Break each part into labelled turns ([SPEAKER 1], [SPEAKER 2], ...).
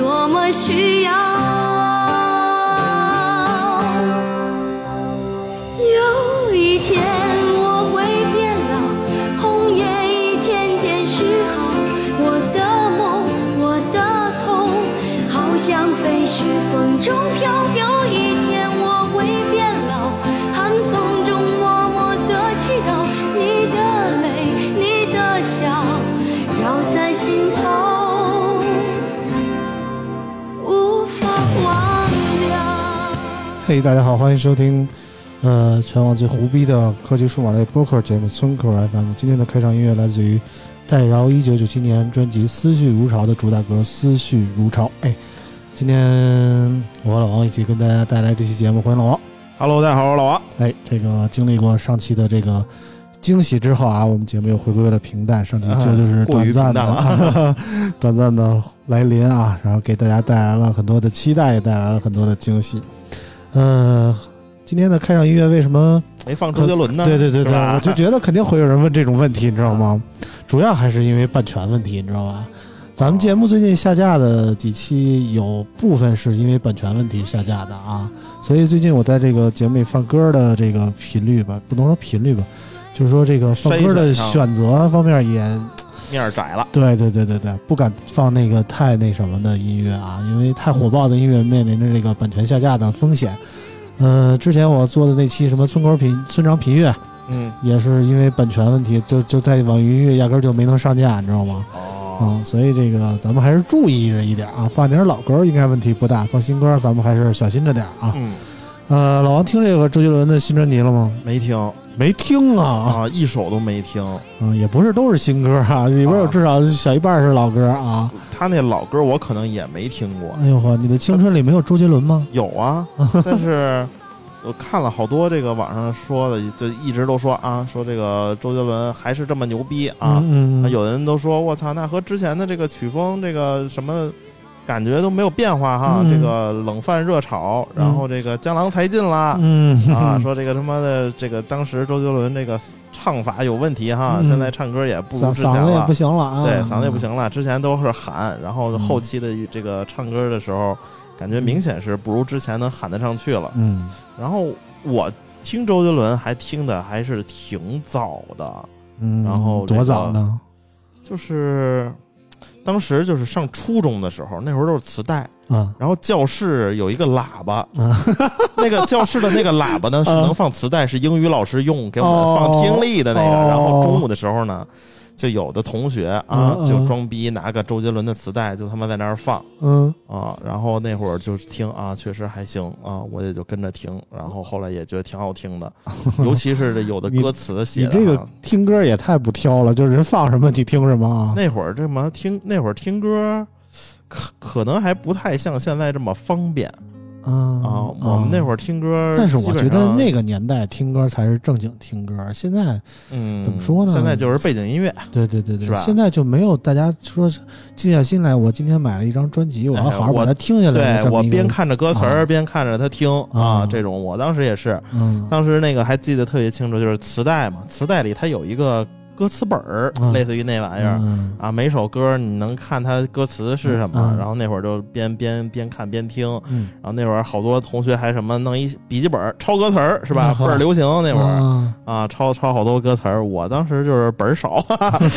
[SPEAKER 1] 多么需要。
[SPEAKER 2] 嘿、大家好，欢迎收听，呃，全网最胡逼的科技数码类播客节目村口 FM。今天的开场音乐来自于戴饶一九九七年专辑《思绪如潮》的主打歌《思绪如潮》。哎，今天我和老王一起跟大家带来这期节目，欢迎老王。
[SPEAKER 3] Hello，大家好，我是老王。
[SPEAKER 2] 哎，这个经历过上期的这个惊喜之后啊，我们节目又回归了平淡。上期这就是短暂
[SPEAKER 3] 平
[SPEAKER 2] 的、短暂的来临啊，然后给大家带来了很多的期待，也带来了很多的惊喜。呃，今天的开场音乐为什么？
[SPEAKER 3] 没放周杰伦呢？
[SPEAKER 2] 对对对对，我就觉得肯定会有人问这种问题，你知道吗？主要还是因为版权问题，你知道吧？咱们节目最近下架的几期有部分是因为版权问题下架的啊，所以最近我在这个节目里放歌的这个频率吧，不能说频率吧，就是说这个放歌的选择方面也，
[SPEAKER 3] 面儿窄了。
[SPEAKER 2] 对对对对对，不敢放那个太那什么的音乐啊，因为太火爆的音乐面临着这个版权下架的风险。呃，之前我做的那期什么村口品村长品乐，
[SPEAKER 3] 嗯，
[SPEAKER 2] 也是因为版权问题，就就在网易云音乐压根儿就没能上架，你知道吗？
[SPEAKER 3] 哦，
[SPEAKER 2] 啊、所以这个咱们还是注意着一点啊，放点老歌应该问题不大，放新歌咱们还是小心着点啊。
[SPEAKER 3] 嗯，
[SPEAKER 2] 呃，老王听这个周杰伦的新专辑了吗？
[SPEAKER 3] 没听
[SPEAKER 2] 没听啊
[SPEAKER 3] 啊，一首都没听。
[SPEAKER 2] 嗯，也不是都是新歌啊，里边有至少小一半是老歌啊。
[SPEAKER 3] 他那老歌我可能也没听过。
[SPEAKER 2] 哎呦呵，你的青春里没有周杰伦吗？
[SPEAKER 3] 有啊，但是我看了好多这个网上说的，就一直都说啊，说这个周杰伦还是这么牛逼啊。
[SPEAKER 2] 嗯嗯嗯，
[SPEAKER 3] 有的人都说我操，那和之前的这个曲风这个什么感觉都没有变化哈。
[SPEAKER 2] 嗯
[SPEAKER 3] 这个冷饭热炒，然后这个江郎才尽啦。
[SPEAKER 2] 嗯
[SPEAKER 3] 啊，说这个他妈的，这个当时周杰伦这个唱法有问题哈，
[SPEAKER 2] 嗯
[SPEAKER 3] 现在唱歌也不如之前了
[SPEAKER 2] 嗓子也不，行了啊，
[SPEAKER 3] 对，嗓子也不行了。之前都是喊，然后后期的这个唱歌的时候，感觉明显是不如之前能喊得上去了。
[SPEAKER 2] 嗯
[SPEAKER 3] 然后我听周杰伦还听的还是挺早的，
[SPEAKER 2] 嗯，
[SPEAKER 3] 然后这
[SPEAKER 2] 多早呢？
[SPEAKER 3] 就是当时就是上初中的时候，那会儿都是磁带，
[SPEAKER 2] 啊。
[SPEAKER 3] 然后教室有一个喇叭，
[SPEAKER 2] 啊。
[SPEAKER 3] 那个教室的那个喇叭呢是
[SPEAKER 2] 啊。
[SPEAKER 3] 能放磁带，是英语老师用给我
[SPEAKER 2] 哦
[SPEAKER 3] 们放听力的那个。
[SPEAKER 2] 哦。
[SPEAKER 3] 然后中午的时候呢，就有的同学啊就装逼拿个周杰伦的磁带，就他妈在那儿放
[SPEAKER 2] 嗯
[SPEAKER 3] 啊。然后那会儿就听啊，确实还行啊，我也就跟着听。然后后来也觉得挺好听的，尤其是这有的歌词写的
[SPEAKER 2] 你这个
[SPEAKER 3] 啊
[SPEAKER 2] 听歌也太不挑了，就是人放什么你听什么啊？
[SPEAKER 3] 那会儿这么听，那会儿听歌，可可能还不太像现在这么方便
[SPEAKER 2] 嗯
[SPEAKER 3] 啊。我们那会儿听歌，
[SPEAKER 2] 但是我觉得那个年代听歌才是正经听歌，现在
[SPEAKER 3] 嗯
[SPEAKER 2] 怎么说呢？
[SPEAKER 3] 现在就是背景音乐，
[SPEAKER 2] 对对对对，
[SPEAKER 3] 是吧？
[SPEAKER 2] 现在就没有大家说是静下心来，我今天买了一张专辑，我要
[SPEAKER 3] 哎
[SPEAKER 2] 好好把它听下来
[SPEAKER 3] 对。我边看着歌词儿
[SPEAKER 2] 啊。
[SPEAKER 3] 边看着他听
[SPEAKER 2] 啊
[SPEAKER 3] 啊，这种我当时也是，
[SPEAKER 2] 嗯。
[SPEAKER 3] 当时那个还记得特别清楚，就是磁带嘛，磁带里它有一个歌词本儿
[SPEAKER 2] 啊，
[SPEAKER 3] 类似于那玩意儿。
[SPEAKER 2] 嗯
[SPEAKER 3] 啊，每首歌你能看它歌词是什么，
[SPEAKER 2] 嗯
[SPEAKER 3] 然后那会儿就边边边看边听，
[SPEAKER 2] 嗯，
[SPEAKER 3] 然后那会儿好多同学还什么弄一笔记本抄歌词儿是吧？倍儿流行那会儿
[SPEAKER 2] 啊
[SPEAKER 3] 啊，抄抄好多歌词儿。我当时就是本儿少，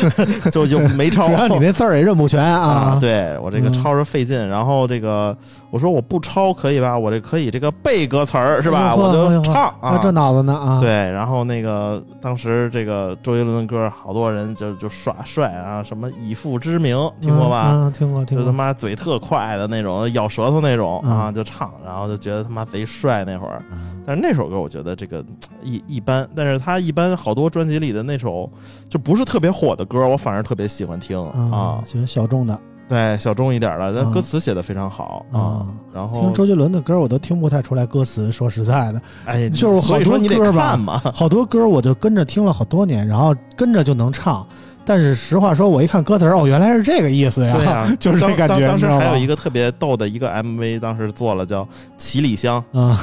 [SPEAKER 3] 就就没抄。
[SPEAKER 2] 主要你那字儿也认不全
[SPEAKER 3] 啊，
[SPEAKER 2] 啊。
[SPEAKER 3] 对我这个
[SPEAKER 2] 嗯
[SPEAKER 3] 抄着费劲，然后这个我说我不抄可以吧？我这可以这个背歌词儿是吧？我就唱啊，
[SPEAKER 2] 还这脑子呢啊。
[SPEAKER 3] 对，然后那个当时这个周杰伦的歌，好多人就就耍帅啊，什么以父之名，听过吧？
[SPEAKER 2] 听过听
[SPEAKER 3] 就他。妈嘴特快的那种，咬舌头那种
[SPEAKER 2] 嗯
[SPEAKER 3] 啊，就唱，然后就觉得他妈贼帅那会儿。
[SPEAKER 2] 嗯
[SPEAKER 3] 但是那首歌我觉得这个一一般，但是他一般好多专辑里的那首就不是特别火的歌，我反而特别喜欢听啊。
[SPEAKER 2] 喜欢小众的。
[SPEAKER 3] 对，小众一点的，但
[SPEAKER 2] 嗯
[SPEAKER 3] 歌词写的非常好啊
[SPEAKER 2] 啊。
[SPEAKER 3] 然后
[SPEAKER 2] 听周杰伦的歌，我都听不太出来歌词。说实在的，
[SPEAKER 3] 哎，
[SPEAKER 2] 就是好多歌
[SPEAKER 3] 嘛。
[SPEAKER 2] 好多歌我就跟着听了好多年，然后跟着就能唱。但是实话说，我一看歌词，哦，原来是这个意思呀，
[SPEAKER 3] 对呀、
[SPEAKER 2] 就是这
[SPEAKER 3] 当
[SPEAKER 2] 感觉。
[SPEAKER 3] 当当时还有一个特别逗的一个 MV，当时做了叫《七里香
[SPEAKER 2] 啊》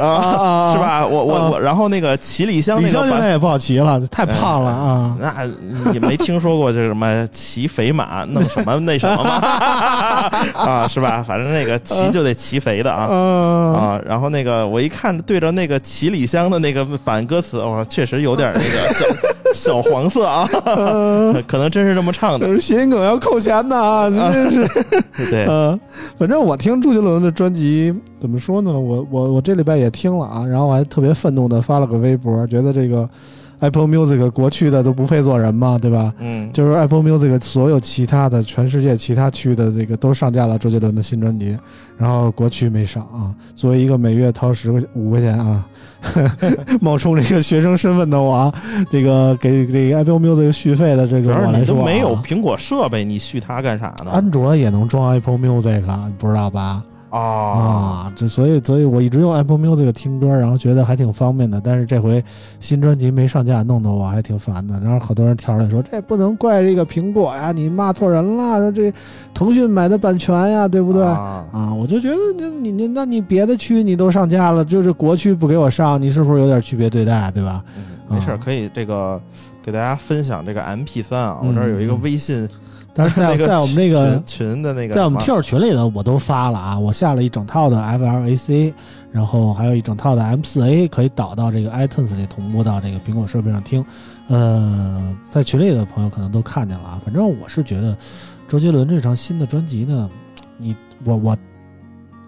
[SPEAKER 3] 啊，
[SPEAKER 2] 啊
[SPEAKER 3] 是？吧？我我我，然后那个七里香
[SPEAKER 2] 李
[SPEAKER 3] 那个版。
[SPEAKER 2] 湘现在也不好骑了，太胖了啊！
[SPEAKER 3] 那你没听说过这什么骑肥马弄什么那什么吗？啊，是吧？反正那个骑就得骑肥的啊
[SPEAKER 2] 嗯
[SPEAKER 3] 啊。然后那个我一看对着那个七里香的那个版歌词，哇，确实有点那个小小黄色啊，可能真是这么唱的
[SPEAKER 2] 谐音梗要扣钱的啊！你 真是，
[SPEAKER 3] 对，
[SPEAKER 2] 呃，反正我听周杰伦的专辑怎么说呢？我我我这礼拜也听了啊，然后我还特别愤怒的发了个微博，觉得这个 Apple Music 国区的都不配做人嘛，对吧？
[SPEAKER 3] 嗯，
[SPEAKER 2] 就是 Apple Music 所有其他的全世界其他区的这个都上架了周杰伦的新专辑，然后国区没上啊。作为一个每月掏十块五块钱啊，冒充这个学生身份的我啊，这个给这个 Apple Music 续费的这个我来说、啊，
[SPEAKER 3] 你都没有苹果设备，你续它干啥呢？
[SPEAKER 2] 安卓也能装 Apple Music，啊，你不知道吧？
[SPEAKER 3] 啊，
[SPEAKER 2] 啊，这所以所以我一直用 Apple Music 听歌，然后觉得还挺方便的。但是这回新专辑没上架，弄得我还挺烦的。然后好多人跳出来说，这不能怪这个苹果呀，你骂错人了，说这腾讯买的版权呀，对不对？
[SPEAKER 3] 啊
[SPEAKER 2] 啊，我就觉得你你你，那你别的区你都上架了，就是国区不给我上，你是不是有点区别对待，对吧？
[SPEAKER 3] 嗯没事儿，可以这个给大家分享这个 MP 3啊，
[SPEAKER 2] 嗯
[SPEAKER 3] 我这儿有一个微信，
[SPEAKER 2] 但是在 在我们这个
[SPEAKER 3] 群群的那个
[SPEAKER 2] 在我们
[SPEAKER 3] 什么
[SPEAKER 2] Q 群里头，我都发了啊，我下了一整套的 FLAC，然后还有一整套的 M4A，可以导到这个 iTunes 里同步到这个苹果设备上听。呃，在群里的朋友可能都看见了啊，反正我是觉得周杰伦这张新的专辑呢，你我我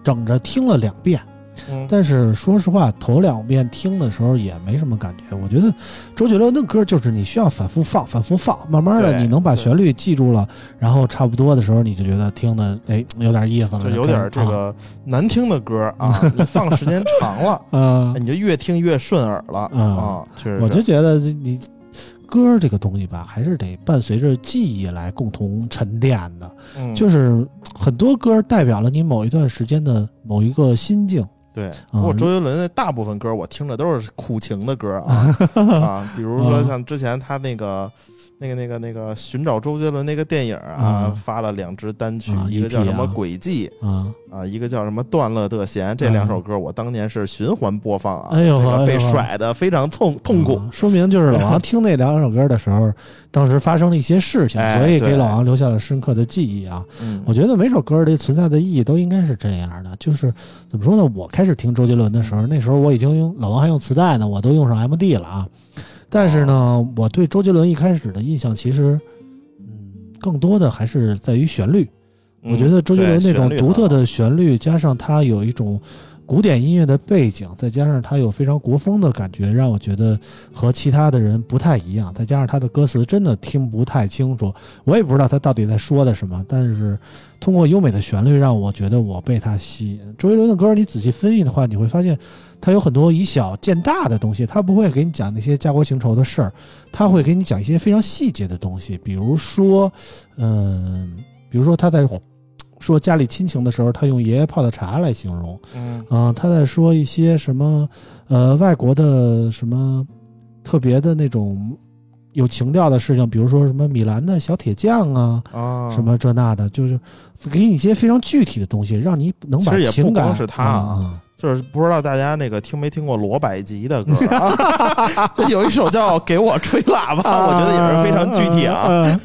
[SPEAKER 2] 整着听了两遍，
[SPEAKER 3] 嗯
[SPEAKER 2] 但是说实话，头两遍听的时候也没什么感觉。我觉得周杰伦的歌就是你需要反复放、反复放，慢慢的你能把旋律记住了，然后差不多的时候你就觉得听的哎有点意思了，
[SPEAKER 3] 就有点这
[SPEAKER 2] 啊
[SPEAKER 3] 个难听的歌啊，你放时间长了，
[SPEAKER 2] 嗯、
[SPEAKER 3] 你就越听越顺耳了
[SPEAKER 2] 嗯
[SPEAKER 3] 啊，确实是，
[SPEAKER 2] 我就觉得你歌这个东西吧，还是得伴随着记忆来共同沉淀的。
[SPEAKER 3] 嗯
[SPEAKER 2] 就是很多歌代表了你某一段时间的某一个心境。
[SPEAKER 3] 对。不过周杰伦的大部分歌我听的都是苦情的歌啊 啊，比如说像之前他那个。那个、那个、那个寻找周杰伦那个电影啊，
[SPEAKER 2] 嗯
[SPEAKER 3] 发了两支单曲，
[SPEAKER 2] 啊
[SPEAKER 3] 一个叫什么
[SPEAKER 2] 啊《
[SPEAKER 3] 轨迹》
[SPEAKER 2] 啊，
[SPEAKER 3] 啊，一个叫什么《断了的弦》，这两首歌我当年是循环播放啊，
[SPEAKER 2] 哎呦
[SPEAKER 3] 那个被甩的非常痛痛苦。
[SPEAKER 2] 啊说明就是老王 听那两首歌的时候，当时发生了一些事情，
[SPEAKER 3] 哎
[SPEAKER 2] 所以给老王留下了深刻的记忆啊。
[SPEAKER 3] 嗯，
[SPEAKER 2] 我觉得每首歌的存在的意义都应该是这样的，就是怎么说呢？我开始听周杰伦的时候，那时候我已经用老王还用磁带呢，我都用上 MD 了啊。但是呢，我对周杰伦一开始的印象其实，嗯，更多的还是在于旋律。我觉得周杰伦那种独特的旋律，加上他有一种古典音乐的背景，再加上他有非常国风的感觉，让我觉得和其他的人不太一样。再加上他的歌词真的听不太清楚，我也不知道他到底在说的什么。但是通过优美的旋律，让我觉得我被他吸引。周杰伦的歌，你仔细分析的话，你会发现他有很多以小见大的东西。他不会给你讲那些家国情仇的事儿，他会给你讲一些非常细节的东西。比如说，嗯，比如说他在。说家里亲情的时候，他用爷爷泡的茶来形容。
[SPEAKER 3] 嗯。
[SPEAKER 2] 啊，他在说一些什么，呃，外国的什么特别的那种有情调的事情，比如说什么米兰的小铁匠啊，
[SPEAKER 3] 啊，
[SPEAKER 2] 什么这那的，就是给你一些非常具体的东西，让你能把
[SPEAKER 3] 其实也不
[SPEAKER 2] 情感
[SPEAKER 3] 光是他
[SPEAKER 2] 啊
[SPEAKER 3] 啊就是不知道大家那个听没听过罗百吉的歌啊？就有一首叫《给我吹喇叭》，我觉得也是非常具体啊。
[SPEAKER 2] 啊，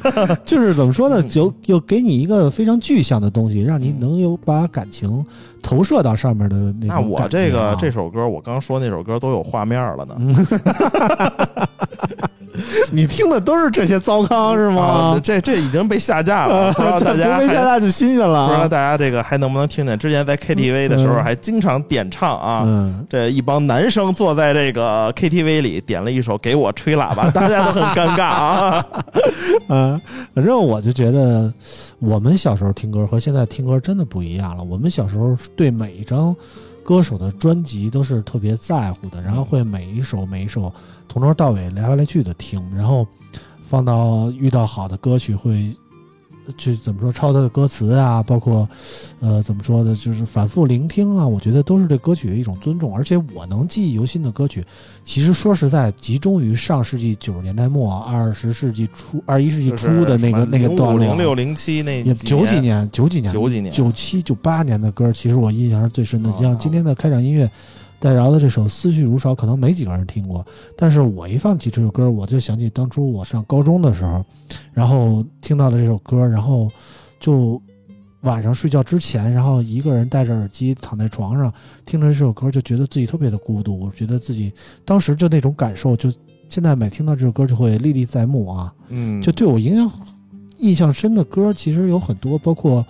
[SPEAKER 2] 就是怎么说呢，
[SPEAKER 3] 嗯
[SPEAKER 2] 就又给你一个非常具象的东西，让你能有把感情投射到上面的那种
[SPEAKER 3] 那我这个
[SPEAKER 2] 啊
[SPEAKER 3] 这首歌，我刚说那首歌都有画面了呢。
[SPEAKER 2] 你听的都是这些糟糠是
[SPEAKER 3] 啊
[SPEAKER 2] 吗？
[SPEAKER 3] 这这已经被下架了，不知道大家
[SPEAKER 2] 下架就新鲜了啊，
[SPEAKER 3] 不知道大家这个还能不能听见？之前在 KTV 的时候
[SPEAKER 2] 嗯
[SPEAKER 3] 还经常点唱啊。
[SPEAKER 2] 嗯，
[SPEAKER 3] 这一帮男生坐在这个 KTV 里点了一首《给我吹喇叭》，大家都很尴尬啊。
[SPEAKER 2] 嗯，反正我就觉得，我们小时候听歌和现在听歌真的不一样了。我们小时候对每一张歌手的专辑都是特别在乎的，然后会每一首每一首从头到尾来来去的听，然后放到遇到好的歌曲会去怎么说抄他的歌词啊，包括呃怎么说的，就是反复聆听啊，我觉得都是对歌曲的一种尊重。而且我能记忆犹新的歌曲，其实说实在，集中于上世纪九十年代末、二十世纪初、二十一世纪初的那个那个段落，
[SPEAKER 3] 零六零七那
[SPEAKER 2] 也九几年、九几年、
[SPEAKER 3] 九几年
[SPEAKER 2] 九七、九八年的歌，其实我印象是最深的。
[SPEAKER 3] 哦
[SPEAKER 2] 像今天的开场音乐，戴娆的这首《思绪如潮》，可能没几个人听过，但是我一放起这首歌，我就想起当初我上高中的时候，然后听到了这首歌，然后就晚上睡觉之前，然后一个人戴着耳机躺在床上，听着这首歌，就觉得自己特别的孤独，我觉得自己当时就那种感受，就现在每听到这首歌就会历历在目啊。
[SPEAKER 3] 嗯，
[SPEAKER 2] 就对我影响印象深的歌，其实有很多，包括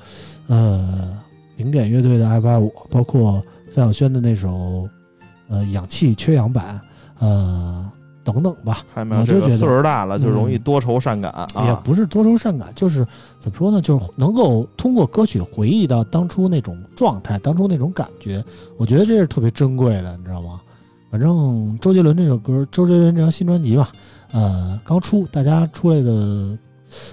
[SPEAKER 2] 呃零点乐队的《爱不爱我》，包括范晓萱的那首呃《氧气缺氧版》，呃等等吧。
[SPEAKER 3] 还有没有这个岁数大了就容易
[SPEAKER 2] 嗯
[SPEAKER 3] 多愁善感啊？
[SPEAKER 2] 也不是多愁善感，就是怎么说呢？就是能够通过歌曲回忆到当初那种状态，当初那种感觉，我觉得这是特别珍贵的，你知道吗？反正周杰伦这首歌，周杰伦这张新专辑吧，呃，刚出，大家出来的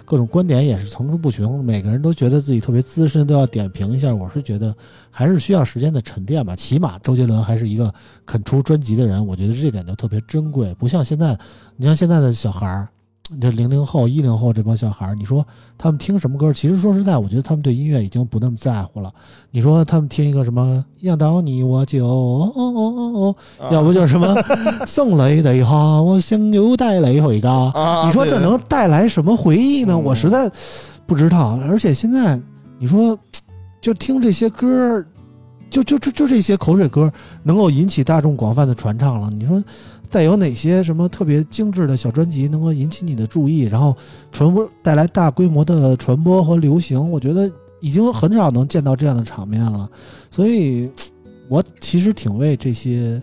[SPEAKER 2] 各种观点也是层出不穷，每个人都觉得自己特别资深，都要点评一下。我是觉得还是需要时间的沉淀吧，起码周杰伦还是一个肯出专辑的人，我觉得这点就特别珍贵，不像现在，你像现在的小孩儿。这零零后、一零后这帮小孩儿，你说他们听什么歌？其实说实在，我觉得他们对音乐已经不那么在乎了。你说他们听一个什么“样到你我就哦哦哦哦”，
[SPEAKER 3] 哦
[SPEAKER 2] 要不就是什么“送你地下，我想又带你回家”，
[SPEAKER 3] 啊，
[SPEAKER 2] 你说这能带来什么回忆呢？
[SPEAKER 3] 嗯
[SPEAKER 2] 我实在不知道。而且现在你说，就听这些歌，就就就就这些口水歌，能够引起大众广泛的传唱了。你说，再有哪些什么特别精致的小专辑能够引起你的注意，然后传播带来大规模的传播和流行？我觉得已经很少能见到这样的场面了。所以，我其实挺为这些。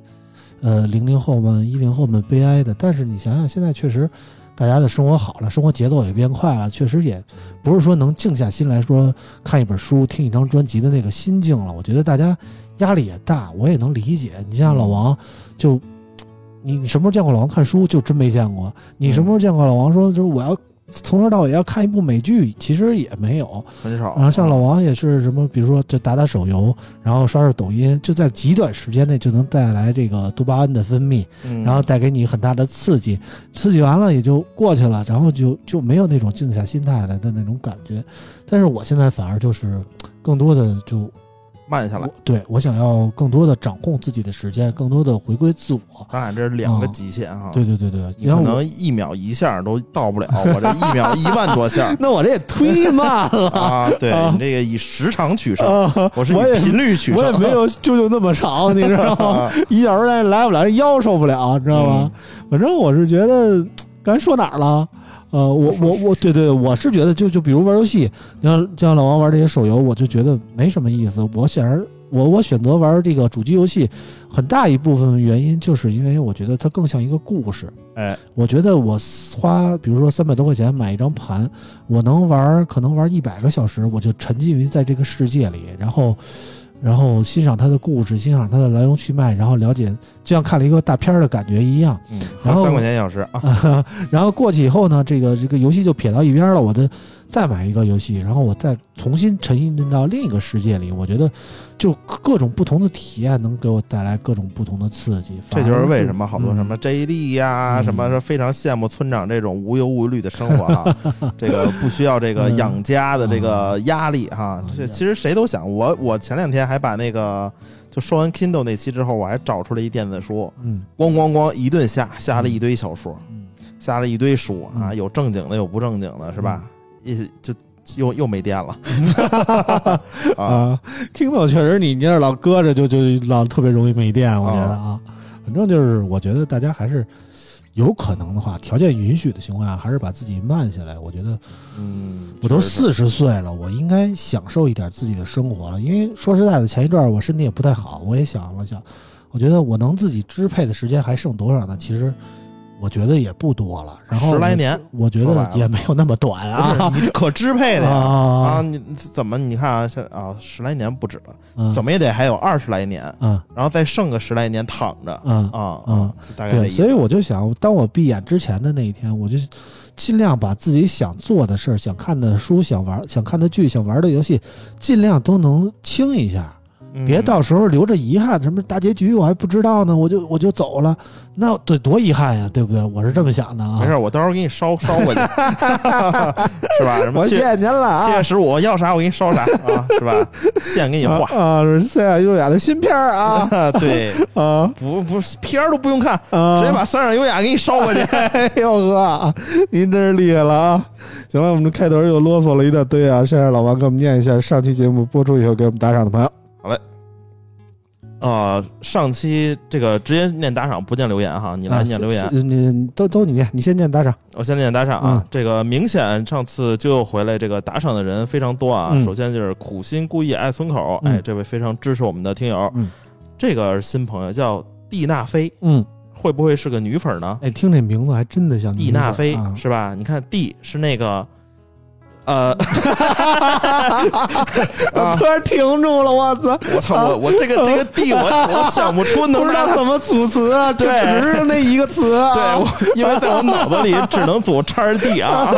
[SPEAKER 2] 呃，零零后们、一零后们悲哀的，但是你想想，现在确实大家的生活好了，生活节奏也变快了，确实也不是说能静下心来说看一本书、听一张专辑的那个心境了。我觉得大家压力也大，我也能理解。你像老王，就你你什么时候见过老王看书？就真没见过。你什么时候见过老王说就是我要从头到尾要看一部美剧？其实也没有。
[SPEAKER 3] 很少。
[SPEAKER 2] 然后像老王也是什么，比如说就打打手游，然后刷刷抖音，就在极短时间内就能带来这个多巴胺的分泌。
[SPEAKER 3] 嗯，
[SPEAKER 2] 然后带给你很大的刺激，刺激完了也就过去了，然后就就没有那种静下心态来的那种感觉。但是我现在反而就是更多的就
[SPEAKER 3] 慢下来
[SPEAKER 2] 我。对我想要更多的掌控自己的时间，更多的回归自我。
[SPEAKER 3] 咱俩这是两个
[SPEAKER 2] 哦
[SPEAKER 3] 极限哈。
[SPEAKER 2] 对对对对，
[SPEAKER 3] 你可。能一秒一下都到不了，我这一秒一万多下
[SPEAKER 2] 那我这也忒慢了
[SPEAKER 3] 啊！对
[SPEAKER 2] 啊
[SPEAKER 3] 你这个以时长取胜，
[SPEAKER 2] 啊！
[SPEAKER 3] 我是以频率取胜。
[SPEAKER 2] 我也没有 舅舅那么长，你知道吗？
[SPEAKER 3] 啊
[SPEAKER 2] 一小时来来不了，腰受不了，你知道
[SPEAKER 3] 嗯
[SPEAKER 2] 吗？反正我是觉得，刚才说哪儿了？呃，我我我，对对，我是觉得就就比如玩游戏，你像像老王玩这些手游，我就觉得没什么意思。我显然我我选择玩这个主机游戏，很大一部分原因就是因为我觉得它更像一个故事。
[SPEAKER 3] 哎，
[SPEAKER 2] 我觉得我花比如说三百多块钱买一张盘，我能玩可能玩一百个小时，我就沉浸于在这个世界里，然后。然后欣赏它的故事，欣赏它的来龙去脉，然后了解，就像看了一个大片儿的感觉一样。
[SPEAKER 3] 嗯，
[SPEAKER 2] 然后
[SPEAKER 3] 三块钱一小时啊，
[SPEAKER 2] 然后过去以后呢，这个这个游戏就撇到一边了，我就再买一个游戏，然后我再重新沉浸到另一个世界里。我觉得，就各种不同的体验能给我带来各种不同的刺激。
[SPEAKER 3] 这就是为什么好多
[SPEAKER 2] 嗯
[SPEAKER 3] 什么 JD 呀，
[SPEAKER 2] 嗯
[SPEAKER 3] 什么是非常羡慕村长这种无忧无虑的生活啊，这个不需要这个养家的这个压力哈。
[SPEAKER 2] 嗯
[SPEAKER 3] 这其实谁都想，我我前两天还把那个就说完 Kindle 那期之后，我还找出来一电子书，
[SPEAKER 2] 嗯
[SPEAKER 3] 咣咣咣一顿下，下了一堆小说，
[SPEAKER 2] 嗯
[SPEAKER 3] 下了一堆书啊，
[SPEAKER 2] 嗯
[SPEAKER 3] 有正经的，有不正经的，是吧？一就又又没电了 啊。
[SPEAKER 2] 啊，Kindle 确实你你要老搁着就就老特别容易没电，我觉得啊，反正就是我觉得大家还是有可能的话，条件允许的情况下，还是把自己慢下来。我觉得
[SPEAKER 3] 嗯，
[SPEAKER 2] 我都四十岁了，我应该享受一点自己的生活了。因为说实在的，前一段我身体也不太好，我也想了想，我觉得我能自己支配的时间还剩多少呢？其实我觉得也不多了。然后
[SPEAKER 3] 十来年，
[SPEAKER 2] 我觉得也没有那么短啊。
[SPEAKER 3] 你这可支配的呀啊！
[SPEAKER 2] 啊，
[SPEAKER 3] 你怎么你看啊，现啊十来年不止了，
[SPEAKER 2] 嗯
[SPEAKER 3] 怎么也得还有二十来年，
[SPEAKER 2] 嗯
[SPEAKER 3] 然后再剩个十来年躺着
[SPEAKER 2] 嗯
[SPEAKER 3] 啊
[SPEAKER 2] 嗯
[SPEAKER 3] 啊，大概
[SPEAKER 2] 对，所以我就想，当我闭眼之前的那一天，我就尽量把自己想做的事儿、想看的书、想玩、想看的剧、想玩的游戏，尽量都能清一下，
[SPEAKER 3] 嗯
[SPEAKER 2] 别到时候留着遗憾。什么大结局我还不知道呢，我就我就走了，那对多遗憾呀，对不对？我是这么想的啊。
[SPEAKER 3] 没事，我到时候给你烧烧过去，是吧？什么
[SPEAKER 2] 我谢谢您了啊。
[SPEAKER 3] 七月十五要啥我给你烧啥啊，是吧？现给你画
[SPEAKER 2] 啊，是三雅优雅的新片儿啊
[SPEAKER 3] 啊，对，
[SPEAKER 2] 啊
[SPEAKER 3] 不不片儿都不用看，
[SPEAKER 2] 啊！
[SPEAKER 3] 直接把三上优雅给你烧过去。
[SPEAKER 2] 哎呦呵，您真是厉害了啊！行了，我们这开头又啰嗦了一大堆啊，现在老王给我们念一下上期节目播出以后给我们打赏的朋友。
[SPEAKER 3] 呃，上期这个直接念打赏不念留言哈，你来念留言
[SPEAKER 2] 啊，你你都都你念，你先念打赏。
[SPEAKER 3] 我先念打赏啊。
[SPEAKER 2] 嗯
[SPEAKER 3] 这个明显上次就又回来，这个打赏的人非常多啊。
[SPEAKER 2] 嗯
[SPEAKER 3] 首先就是苦心故意爱村口，
[SPEAKER 2] 嗯
[SPEAKER 3] 哎，这位非常支持我们的听友，
[SPEAKER 2] 嗯
[SPEAKER 3] 这个是新朋友叫蒂娜菲，
[SPEAKER 2] 嗯，
[SPEAKER 3] 会不会是个女粉呢？
[SPEAKER 2] 哎，听这名字还真的像
[SPEAKER 3] 蒂娜菲
[SPEAKER 2] 啊
[SPEAKER 3] 是吧？你看蒂是那个。呃，
[SPEAKER 2] 我突然停住了，我操！
[SPEAKER 3] 我操，我我这个这个地，我我想不出能
[SPEAKER 2] 不 知道
[SPEAKER 3] 让
[SPEAKER 2] 怎么组词啊，就
[SPEAKER 3] 对
[SPEAKER 2] 只是那一个词啊。
[SPEAKER 3] 对，我因为在我脑子里只能组叉 d 啊，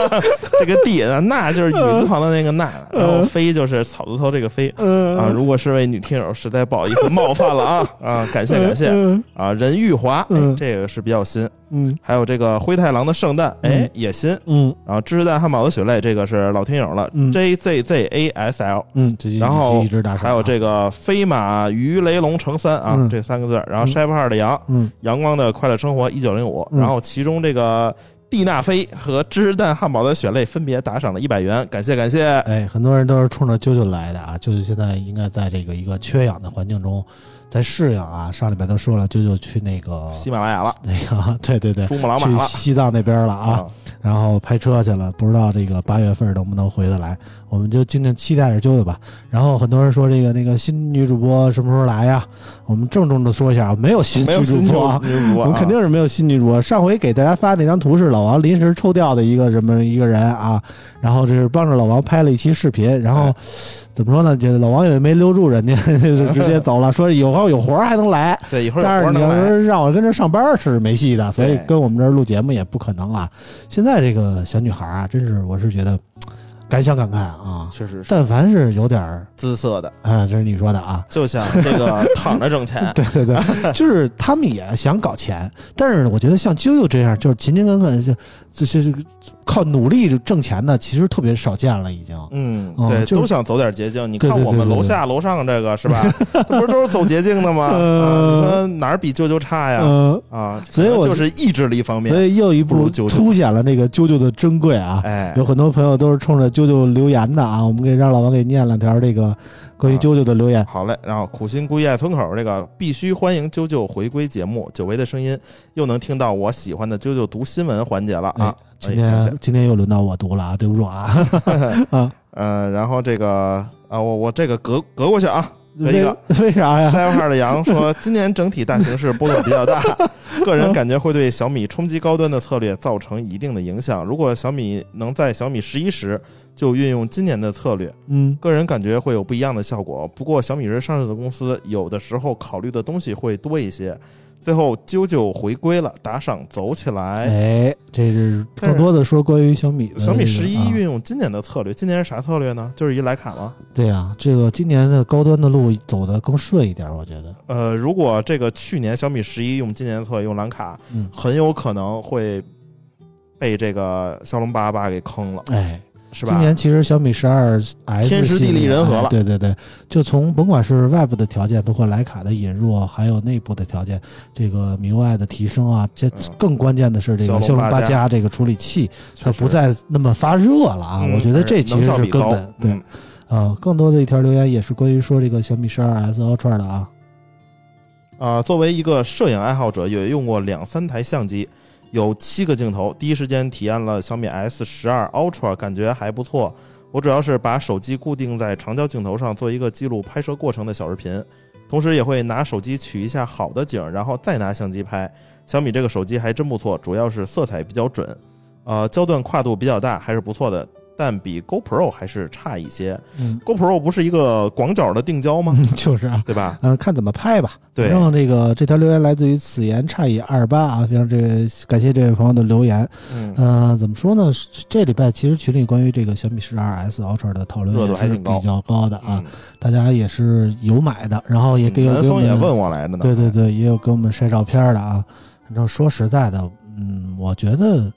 [SPEAKER 3] 这个 d 呢，那就是雨字旁的那个那，然后飞就是草字头这个飞。
[SPEAKER 2] 嗯。
[SPEAKER 3] 啊。如果是位女听友，实在不好意思冒犯了啊。啊，感谢感谢。
[SPEAKER 2] 嗯。
[SPEAKER 3] 啊。任玉华，这个是比较新，
[SPEAKER 2] 嗯
[SPEAKER 3] 还有这个灰太狼的圣诞，哎
[SPEAKER 2] 嗯，
[SPEAKER 3] 也新。
[SPEAKER 2] 嗯
[SPEAKER 3] 然后芝士蛋汉堡的血泪，这个是老听友了
[SPEAKER 2] 嗯
[SPEAKER 3] ，J Z Z A S L。
[SPEAKER 2] 嗯，
[SPEAKER 3] 然后还有这个飞马鱼雷龙乘三啊，
[SPEAKER 2] 嗯
[SPEAKER 3] 这三个字。然后
[SPEAKER 2] 嗯
[SPEAKER 3] Shape 二的羊，
[SPEAKER 2] 嗯
[SPEAKER 3] 阳光的快乐生活一九零五，
[SPEAKER 2] 嗯
[SPEAKER 3] 然后其中这个蒂娜菲和芝士蛋汉堡的血泪分别打赏了一百元，感谢感谢。
[SPEAKER 2] 哎，很多人都是冲着啾啾来的啊！啾啾现在应该在这个一个缺氧的环境中在适应啊。上礼拜都说了，舅舅去那个
[SPEAKER 3] 喜马拉雅了，
[SPEAKER 2] 那个，对对对，
[SPEAKER 3] 珠穆朗玛
[SPEAKER 2] 西藏那边了啊，！然后拍车去了，不知道这个八月份能不能回得来，我们就静静期待着舅舅吧。然后很多人说这个那个新女主播什么时候来呀？我们郑重的说一下，没有新女主
[SPEAKER 3] 新
[SPEAKER 2] 播啊。
[SPEAKER 3] 女主播啊，
[SPEAKER 2] 我们肯定是没有新女主播。上回给大家发那张图是老王临时抽调的一个什么一个人啊，然后这是帮着老王拍了一期视频，然后
[SPEAKER 3] 哎
[SPEAKER 2] 怎么说呢？这老王也没留住人家，就直接走了，说有后有活儿还能来。
[SPEAKER 3] 对一会儿有
[SPEAKER 2] 但是你要。是让我跟这上班是没戏的，所以跟我们这儿录节目也不可能啊。现在这个小女孩啊，真是我是觉得敢想敢干啊。
[SPEAKER 3] 确实是
[SPEAKER 2] 但凡是有点儿
[SPEAKER 3] 姿色的，
[SPEAKER 2] 啊，这是你说的啊，
[SPEAKER 3] 就想这个 躺着挣钱，
[SPEAKER 2] 对对对，就是他们也想搞钱，但是我觉得像啾啾这样，就是勤勤恳恳，就这这这靠努力挣钱的，其实特别少见了，已经。
[SPEAKER 3] 嗯，对，都想走点捷径。你看我们楼下楼上这个是吧？不是都是走捷径的吗？哪儿比啾啾差呀？
[SPEAKER 2] 嗯，
[SPEAKER 3] 啊，
[SPEAKER 2] 所以我
[SPEAKER 3] 就是意志力方面
[SPEAKER 2] 所。以又一步凸显了那个啾啾的珍贵啊。
[SPEAKER 3] 哎，
[SPEAKER 2] 有很多朋友都是冲着啾啾留言的啊，我们给让老王给念两条这个关于啾啾的留言。
[SPEAKER 3] 好嘞，然后苦心孤诣爱村口这个必须欢迎啾啾回归节目，久违的声音又能听到我喜欢的啾啾读新闻环节了啊
[SPEAKER 2] 哎！今天今天又轮到我读了啊，对不住啊。啊，
[SPEAKER 3] 嗯，然后这个啊，我我这个隔隔过去啊，有一个
[SPEAKER 2] 为为啥呀？
[SPEAKER 3] 摘号的羊说，今年整体大形势波动比较大，个人感觉会对小米冲击高端的策略造成一定的影响。如果小米能在小米十一时就运用今年的策略，
[SPEAKER 2] 嗯，
[SPEAKER 3] 个人感觉会有不一样的效果。不过小米是上市的公司，有的时候考虑的东西会多一些。最后啾啾回归了，打赏走起来。
[SPEAKER 2] 哎，这是更多的说关于小米的
[SPEAKER 3] 小米
[SPEAKER 2] 这个
[SPEAKER 3] 十一
[SPEAKER 2] 啊
[SPEAKER 3] 运用今年的策略，今年是啥策略呢？就是一徕卡吗？
[SPEAKER 2] 对呀、这个今年的高端的路走得更顺一点，我觉得。
[SPEAKER 3] 呃，如果这个去年小米十一用今年的策略用徕卡，
[SPEAKER 2] 嗯
[SPEAKER 3] 很有可能会被这个骁龙八八八给坑了，
[SPEAKER 2] 哎，
[SPEAKER 3] 是吧？
[SPEAKER 2] 今年其实小米十二 S
[SPEAKER 3] 天时地利人和了
[SPEAKER 2] 哎对对对，就从甭管是外部的条件，包括徕卡的引入，还有内部的条件，这个 MIUI 的提升啊，这
[SPEAKER 3] 嗯
[SPEAKER 2] 更关键的是这个骁龙八
[SPEAKER 3] 加
[SPEAKER 2] 加这个处理器，它不再那么发热了啊。
[SPEAKER 3] 嗯
[SPEAKER 2] 我觉得这其实是根本。对
[SPEAKER 3] 嗯，
[SPEAKER 2] 呃，更多的一条留言也是关于说这个小米十二 S Ultra 的啊。
[SPEAKER 3] 啊、作为一个摄影爱好者，也用过两三台相机，有七个镜头，第一时间体验了小米 S 十二 Ultra，感觉还不错。我主要是把手机固定在长焦镜头上，做一个记录拍摄过程的小视频，同时也会拿手机取一下好的景，然后再拿相机拍。小米这个手机还真不错，主要是色彩比较准，呃，焦段跨度比较大，还是不错的，但比 GoPro 还是差一些。
[SPEAKER 2] 嗯
[SPEAKER 3] ，GoPro 不是一个广角的定焦吗？
[SPEAKER 2] 就是啊。
[SPEAKER 3] 对吧？
[SPEAKER 2] 嗯、看怎么拍吧。
[SPEAKER 3] 对
[SPEAKER 2] 然后这个这条留言来自于此言差异二八啊，非常这个感谢这位朋友的留言。
[SPEAKER 3] 嗯，
[SPEAKER 2] 呃，怎么说呢？这礼拜其实群里关于这个小米十二 S Ultra 的讨论
[SPEAKER 3] 热度还挺高
[SPEAKER 2] 比较高的啊，
[SPEAKER 3] 嗯
[SPEAKER 2] 大家也是有买的，然后也给有
[SPEAKER 3] 南
[SPEAKER 2] 给我们
[SPEAKER 3] 风也问我来着呢。
[SPEAKER 2] 对对对，也有给我们晒照片的啊。反正说实在的，嗯，我觉得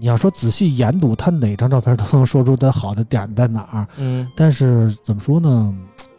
[SPEAKER 2] 你要说仔细研读，他哪张照片都能说出他好的点在哪儿。
[SPEAKER 3] 嗯
[SPEAKER 2] 但是怎么说呢？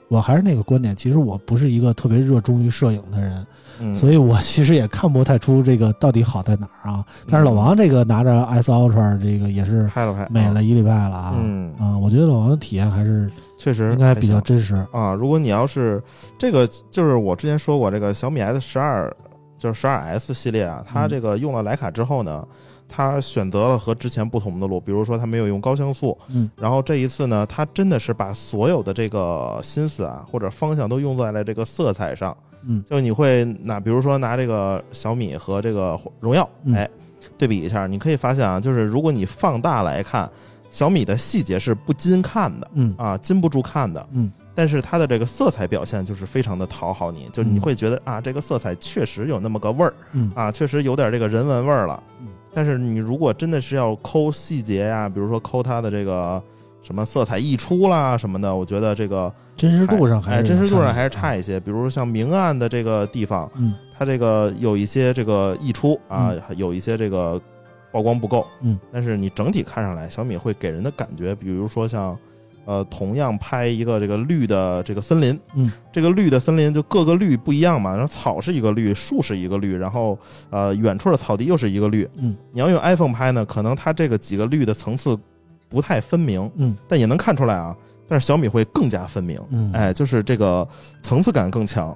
[SPEAKER 2] 我还是那个观点，其实我不是一个特别热衷于摄影的人，
[SPEAKER 3] 嗯，
[SPEAKER 2] 所以我其实也看不太出这个到底好在哪儿啊。但是老王这个拿着 S Ultra 这个也是
[SPEAKER 3] 拍了拍，
[SPEAKER 2] 美了一礼拜了啊。
[SPEAKER 3] 嗯，
[SPEAKER 2] 啊，我觉得老王的体验还是
[SPEAKER 3] 确实
[SPEAKER 2] 应该比较真实。
[SPEAKER 3] 啊。如果你要是这个，就是我之前说过，这个小米 S 十二就是十二 S 系列啊，它
[SPEAKER 2] 嗯
[SPEAKER 3] 这个用了徕卡之后呢，它选择了和之前不同的路，比如说他没有用高像素，
[SPEAKER 2] 嗯，
[SPEAKER 3] 然后这一次呢，他真的是把所有的这个心思啊或者方向都用在了这个色彩上。
[SPEAKER 2] 嗯。
[SPEAKER 3] 就你会拿，比如说拿这个小米和这个荣耀，
[SPEAKER 2] 嗯。
[SPEAKER 3] 哎，对比一下，你可以发现啊，就是如果你放大来看，小米的细节是不禁看的
[SPEAKER 2] 嗯。
[SPEAKER 3] 啊，禁不住看的。
[SPEAKER 2] 嗯，
[SPEAKER 3] 但是它的这个色彩表现就是非常的讨好你，就你
[SPEAKER 2] 嗯。
[SPEAKER 3] 会觉得啊，这个色彩确实有那么个味儿
[SPEAKER 2] 嗯。
[SPEAKER 3] 啊，确实有点这个人文味儿了。
[SPEAKER 2] 嗯。
[SPEAKER 3] 但是你如果真的是要抠细节呀、比如说抠它的这个什么色彩溢出啦什么的，我觉得这个
[SPEAKER 2] 真实度上还
[SPEAKER 3] 哎，真实度上还是差一些。比如像明暗的这个地方，
[SPEAKER 2] 嗯
[SPEAKER 3] 它这个有一些这个溢出啊，有一些这个曝光不够。
[SPEAKER 2] 嗯，
[SPEAKER 3] 但是你整体看上来，小米会给人的感觉，比如说像。呃，同样拍一个这个绿的这个森林，
[SPEAKER 2] 嗯，
[SPEAKER 3] 这个绿的森林就各个绿不一样嘛，然后草是一个绿，树是一个绿，然后呃远处的草地又是一个绿，
[SPEAKER 2] 嗯，
[SPEAKER 3] 你要用 iPhone 拍呢，可能它这个几个绿的层次不太分明，
[SPEAKER 2] 嗯。
[SPEAKER 3] 但也能看出来啊，但是小米会更加分明，
[SPEAKER 2] 嗯，
[SPEAKER 3] 哎，就是这个层次感更强，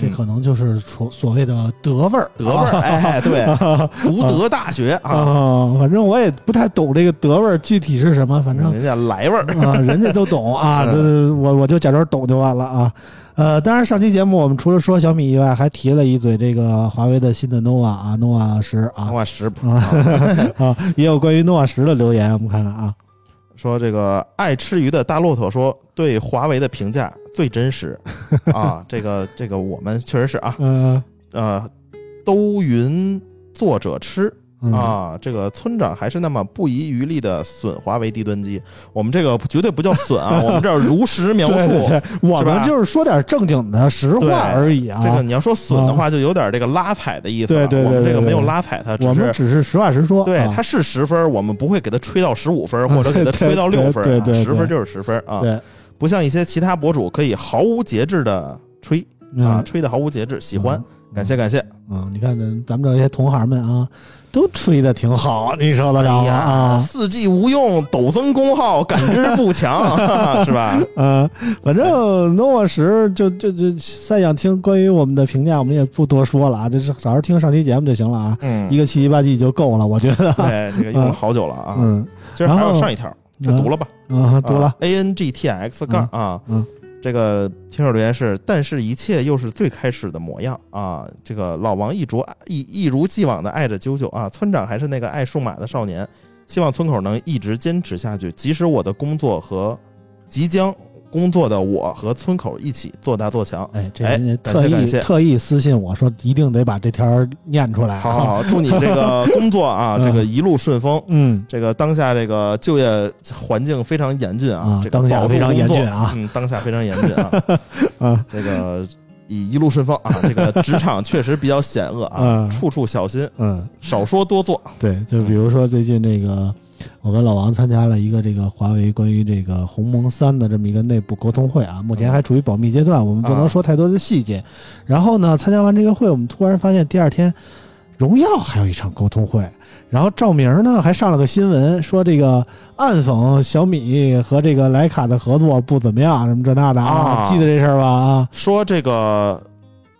[SPEAKER 2] 这可能就是所所谓的德味儿，
[SPEAKER 3] 德味儿，哎，对，读德大学啊，
[SPEAKER 2] 啊，反正我也不太懂这个德味儿具体是什么，反正
[SPEAKER 3] 人家来味儿，
[SPEAKER 2] 啊，人家都懂啊，我我就假装懂就完了啊。呃，当然上期节目我们除了说小米以外，还提了一嘴这个华为的新的 nova 啊，nova 十啊
[SPEAKER 3] ，nova 十
[SPEAKER 2] 啊啊，也有关于 nova 十的留言，我们看看啊。
[SPEAKER 3] 说这个爱吃鱼的大骆驼说对华为的评价最真实 啊，这个这个我们确实是啊，
[SPEAKER 2] 嗯
[SPEAKER 3] 呃，都云作者吃
[SPEAKER 2] 嗯
[SPEAKER 3] 啊，这个村长还是那么不遗余力的损华为低端机，我们这个绝对不叫损啊，我们这儿如实描述。
[SPEAKER 2] 对对对，我们就是说点正经的实话而已啊。
[SPEAKER 3] 这个你要说损的话，就有点这个拉踩的意思了。
[SPEAKER 2] 对对对
[SPEAKER 3] 我们这个没有拉踩它，
[SPEAKER 2] 我
[SPEAKER 3] 只是
[SPEAKER 2] 们只是实话实说。啊
[SPEAKER 3] 对它是十分，我们不会给它吹到十五分，或者给它吹到六分
[SPEAKER 2] 对
[SPEAKER 3] 十分就是十分啊。
[SPEAKER 2] 对
[SPEAKER 3] 不像一些其他博主可以毫无节制的吹啊，
[SPEAKER 2] 嗯
[SPEAKER 3] 吹的毫无节制，喜欢，感谢感谢。
[SPEAKER 2] 嗯，你看咱咱们这些同行们啊，都吹的挺好，你说得
[SPEAKER 3] 了
[SPEAKER 2] 啊，
[SPEAKER 3] 四 G 无用，陡增功耗，感知不强，是吧？
[SPEAKER 2] 嗯，反正 nova 十就就就再想听关于我们的评价，我们也不多说了啊，就是好好听上期节目就行了啊，
[SPEAKER 3] 嗯
[SPEAKER 2] 一，个七七八 G 就够了，我觉得。
[SPEAKER 3] 对，这个用了好久了啊。
[SPEAKER 2] 嗯
[SPEAKER 3] 其实还有上一条，这读了吧？
[SPEAKER 2] 啊，读了
[SPEAKER 3] 啊，A N G T X 杠啊，
[SPEAKER 2] 嗯
[SPEAKER 3] 这个听友留言是，但是一切又是最开始的模样啊！这个老王一着一一如既往的爱着啾啾啊，村长还是那个爱数码的少年，希望村口能一直坚持下去，即使我的工作和即将工作的我和村口一起做大做强。
[SPEAKER 2] 哎，这
[SPEAKER 3] 哎
[SPEAKER 2] 人家特意特意私信我说，一定得把这条念出来。啊。
[SPEAKER 3] 好好好，祝你这个工作啊，
[SPEAKER 2] 嗯。
[SPEAKER 3] 这个一路顺风。
[SPEAKER 2] 嗯，
[SPEAKER 3] 这个当下这个就业环境非常严峻啊
[SPEAKER 2] 啊，
[SPEAKER 3] 这个
[SPEAKER 2] 当下非常严峻啊。
[SPEAKER 3] 嗯，当下非常严峻啊，
[SPEAKER 2] 啊，
[SPEAKER 3] 这个以一路顺风啊，这个职场确实比较险恶啊，
[SPEAKER 2] 嗯。
[SPEAKER 3] 处处小心，
[SPEAKER 2] 嗯，
[SPEAKER 3] 少说多做。
[SPEAKER 2] 对，就比如说最近这个，我跟老王参加了一个这个华为关于这个鸿蒙三的这么一个内部沟通会啊，目前还处于保密阶段，我们不能说太多的细节。然后呢，参加完这个会，我们突然发现第二天，荣耀还有一场沟通会。然后赵明呢还上了个新闻，说这个暗讽小米和这个徕卡的合作不怎么样，什么这那的
[SPEAKER 3] 啊
[SPEAKER 2] 记得这事儿吧？啊，
[SPEAKER 3] 说这个。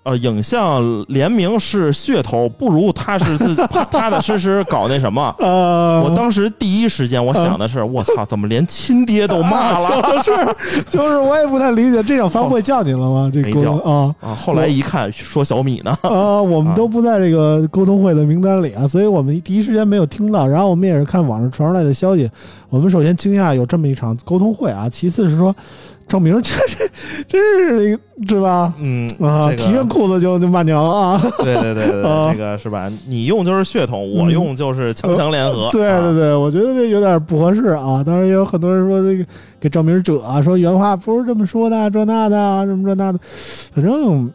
[SPEAKER 3] 呃，影像联名是噱头，不如踏 实自踏踏实实搞那什么。
[SPEAKER 2] 呃，
[SPEAKER 3] 我当时第一时间我想的是，我操，怎么连亲爹都骂了？
[SPEAKER 2] 就是就是，我也不太理解，这场发布会叫你了吗？这个
[SPEAKER 3] 没叫
[SPEAKER 2] 啊
[SPEAKER 3] 啊！后来一看，说小米呢。
[SPEAKER 2] 啊，我们都不在这个沟通会的名单里啊，所以我们第一时间没有听到。然后我们也是看网上传出来的消息，我们首先惊讶有这么一场沟通会啊，其次是说赵明这这真是一个是吧？
[SPEAKER 3] 嗯，
[SPEAKER 2] 啊，提上裤子就就骂娘啊！
[SPEAKER 3] 对对对对，这个是吧？你用就是血统，我用就是强强联合。
[SPEAKER 2] 对对对，我觉得这有点不合适啊。当然也有很多人说这个给赵明者啊，说原话不是这么说的，这那的，什么这那的，反正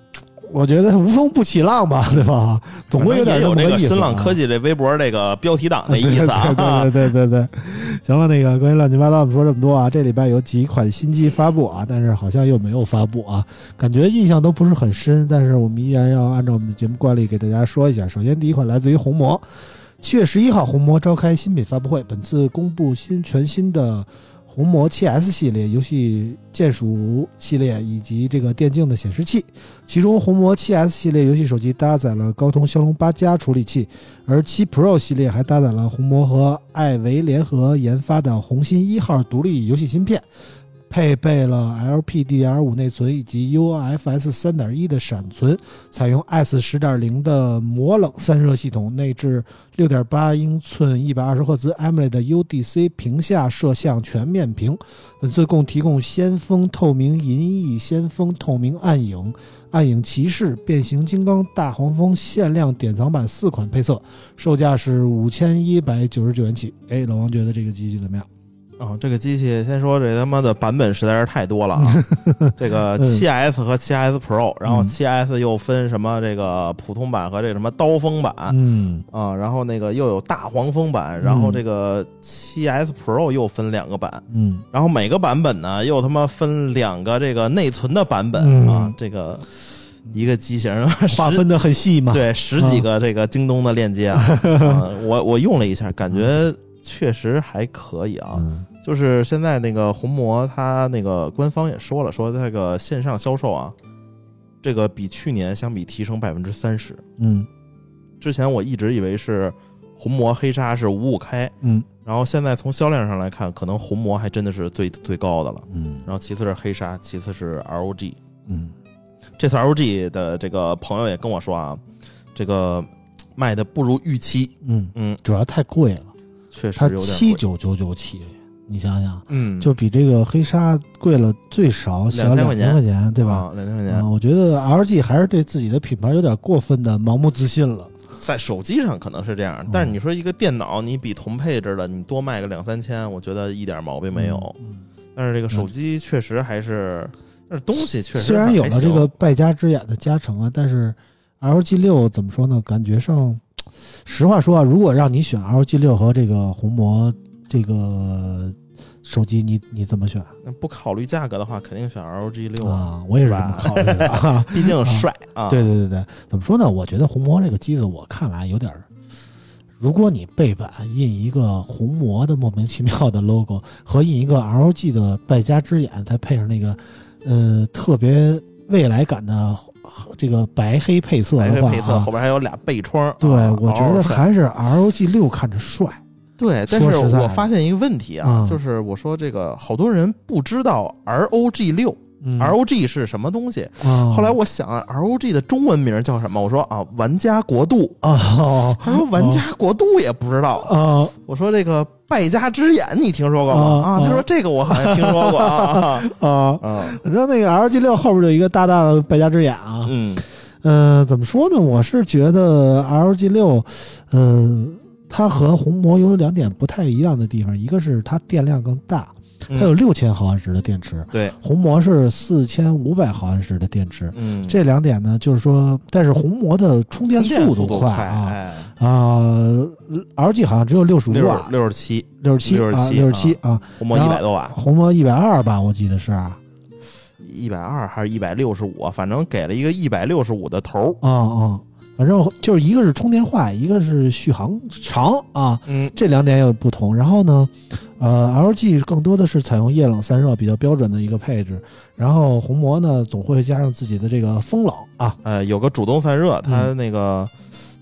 [SPEAKER 2] 我觉得无风不起浪吧，对吧？总归有点
[SPEAKER 3] 也有这个
[SPEAKER 2] 那么意思、啊。
[SPEAKER 3] 新浪科技这微博这个标题党的意思啊。
[SPEAKER 2] 对对对对对对，行了，那个关于乱七八糟我们说这么多啊，这礼拜有几款新机发布啊，但是好像又没有发布啊，感觉印象都不是很深，但是我们依然要按照我们的节目惯例给大家说一下。首先，第一款来自于红魔，七月十一号，红魔召开新品发布会，本次公布新全新的。红魔 7S 系列游戏键鼠系列以及这个电竞的显示器，其中红魔 7S 系列游戏手机搭载了高通骁龙八加处理器，而7 Pro 系列还搭载了红魔和艾维联合研发的红心一号独立游戏芯片，配备了 LPDDR5 内存以及 UFS 3.1的闪存，采用 S 10.0的魔冷散热系统，内置6.8英寸120赫兹 AMOLED UDC 屏下摄像全面屏。本次共提供先锋透明银翼、先锋透明暗影、暗影骑士、变形金刚大黄蜂限量典藏版四款配色，售价是五千一百九十九元起。哎，老王觉得这个机器怎么样？
[SPEAKER 3] 啊，这个机器先说这他妈的版本实在是太多了啊！这个
[SPEAKER 2] 嗯
[SPEAKER 3] 七 S 和七 S Pro，然后
[SPEAKER 2] 嗯
[SPEAKER 3] 七 S 又分什么这个普通版和这个什么刀锋版
[SPEAKER 2] 嗯
[SPEAKER 3] 啊，然后那个又有大黄蜂版，然后这个七 S Pro 又分两个版，
[SPEAKER 2] 嗯
[SPEAKER 3] 然后每个版本呢又他妈分两个这个内存的版本
[SPEAKER 2] 嗯
[SPEAKER 3] 啊，这个一个机型
[SPEAKER 2] 划分的很细嘛。
[SPEAKER 3] 对十几个这个京东的链接啊，啊我我用了一下，感觉确实还可以啊。
[SPEAKER 2] 嗯。
[SPEAKER 3] 就是现在那个红魔，它那个官方也说了，说那个线上销售啊，这个比去年相比提升百分之三十。
[SPEAKER 2] 嗯。
[SPEAKER 3] 之前我一直以为是红魔黑鲨是五五开，
[SPEAKER 2] 嗯。
[SPEAKER 3] 然后现在从销量上来看，可能红魔还真的是最最高的了。
[SPEAKER 2] 嗯。
[SPEAKER 3] 然后其次是黑鲨，其次是 ROG。
[SPEAKER 2] 嗯。
[SPEAKER 3] 这次 ROG 的这个朋友也跟我说啊，这个卖的不如预期，
[SPEAKER 2] 嗯，
[SPEAKER 3] 嗯，
[SPEAKER 2] 主要太贵了，它
[SPEAKER 3] 确实有点贵。
[SPEAKER 2] 七九九九起，你想想，
[SPEAKER 3] 嗯，
[SPEAKER 2] 就比这个黑鲨贵了最少小
[SPEAKER 3] 2000
[SPEAKER 2] 两
[SPEAKER 3] 块钱
[SPEAKER 2] 千块钱，对吧？
[SPEAKER 3] 啊两千块钱
[SPEAKER 2] 啊，，我觉得 LG 还是对自己的品牌有点过分的盲目自信了。
[SPEAKER 3] 在手机上可能是这样，
[SPEAKER 2] 嗯
[SPEAKER 3] 但是你说一个电脑，你比同配置的你多卖个两三千，我觉得一点毛病没有。
[SPEAKER 2] 嗯
[SPEAKER 3] 但是这个手机确实还是，但是东西确实
[SPEAKER 2] 虽然有了这个败家之眼的加成啊，但是 LG 六怎么说呢？感觉上，实话说啊，如果让你选 LG 六和这个红魔这个手机，你你怎么选
[SPEAKER 3] 那不考虑价格的话，肯定选 LG 六啊，
[SPEAKER 2] 啊？我也是这么考虑的啊。
[SPEAKER 3] 毕竟帅啊。
[SPEAKER 2] 对对对对，怎么说呢？我觉得红魔这个机子，我看来有点儿。如果你背板印一个红魔的莫名其妙的 logo，和印一个 LG 的败家之眼，再配上那个呃特别未来感的这个白黑配色
[SPEAKER 3] 白
[SPEAKER 2] 的话、
[SPEAKER 3] 黑配色后
[SPEAKER 2] 啊，
[SPEAKER 3] 边还有俩背窗，
[SPEAKER 2] 对
[SPEAKER 3] 啊
[SPEAKER 2] 我觉得还是 R O G 六看着帅。
[SPEAKER 3] 对。但是我发现一个问题啊，
[SPEAKER 2] 嗯
[SPEAKER 3] 就是我说这个好多人不知道 ROG 六
[SPEAKER 2] 嗯
[SPEAKER 3] ROG 是什么东西？
[SPEAKER 2] 啊
[SPEAKER 3] 后来我想啊，ROG 的中文名叫什么？我说啊，玩家国度。
[SPEAKER 2] 啊
[SPEAKER 3] 他说玩家国度也不知道。
[SPEAKER 2] 啊
[SPEAKER 3] 我说这个败家之眼你听说过吗？
[SPEAKER 2] 啊
[SPEAKER 3] 啊，他说这个我好像听说过啊啊
[SPEAKER 2] 啊！
[SPEAKER 3] 啊
[SPEAKER 2] 反正那个 LG 六后边有一个大大的败家之眼啊。
[SPEAKER 3] 嗯
[SPEAKER 2] 呃，怎么说呢？我是觉得 LG 六，呃，它和红魔有两点不太一样的地方，一个是它电量更大，
[SPEAKER 3] 嗯
[SPEAKER 2] 它有六千毫安时的电池，
[SPEAKER 3] 对
[SPEAKER 2] 红魔是四千五百毫安时的电池。
[SPEAKER 3] 嗯
[SPEAKER 2] 这两点呢，就是说，但是红魔的充电
[SPEAKER 3] 电
[SPEAKER 2] 速
[SPEAKER 3] 度
[SPEAKER 2] 快啊
[SPEAKER 3] 哎，
[SPEAKER 2] 啊，LG 好像只有六十五瓦，
[SPEAKER 3] 六十七，
[SPEAKER 2] 六十七啊
[SPEAKER 3] ，67
[SPEAKER 2] 六十七啊，
[SPEAKER 3] 红魔一百多瓦，
[SPEAKER 2] 红魔一百二吧，我记得是啊
[SPEAKER 3] 一百二还是一百六十五？反正给了一个一百六十五的头儿。
[SPEAKER 2] 啊，反正就是一个是充电快，一个是续航长啊，
[SPEAKER 3] 嗯
[SPEAKER 2] 这两点有不同。然后呢，呃，LG 更多的是采用液冷散热比较标准的一个配置，然后红魔呢总会加上自己的这个风冷啊，
[SPEAKER 3] 呃，有个主动散热，它
[SPEAKER 2] 嗯
[SPEAKER 3] 那个，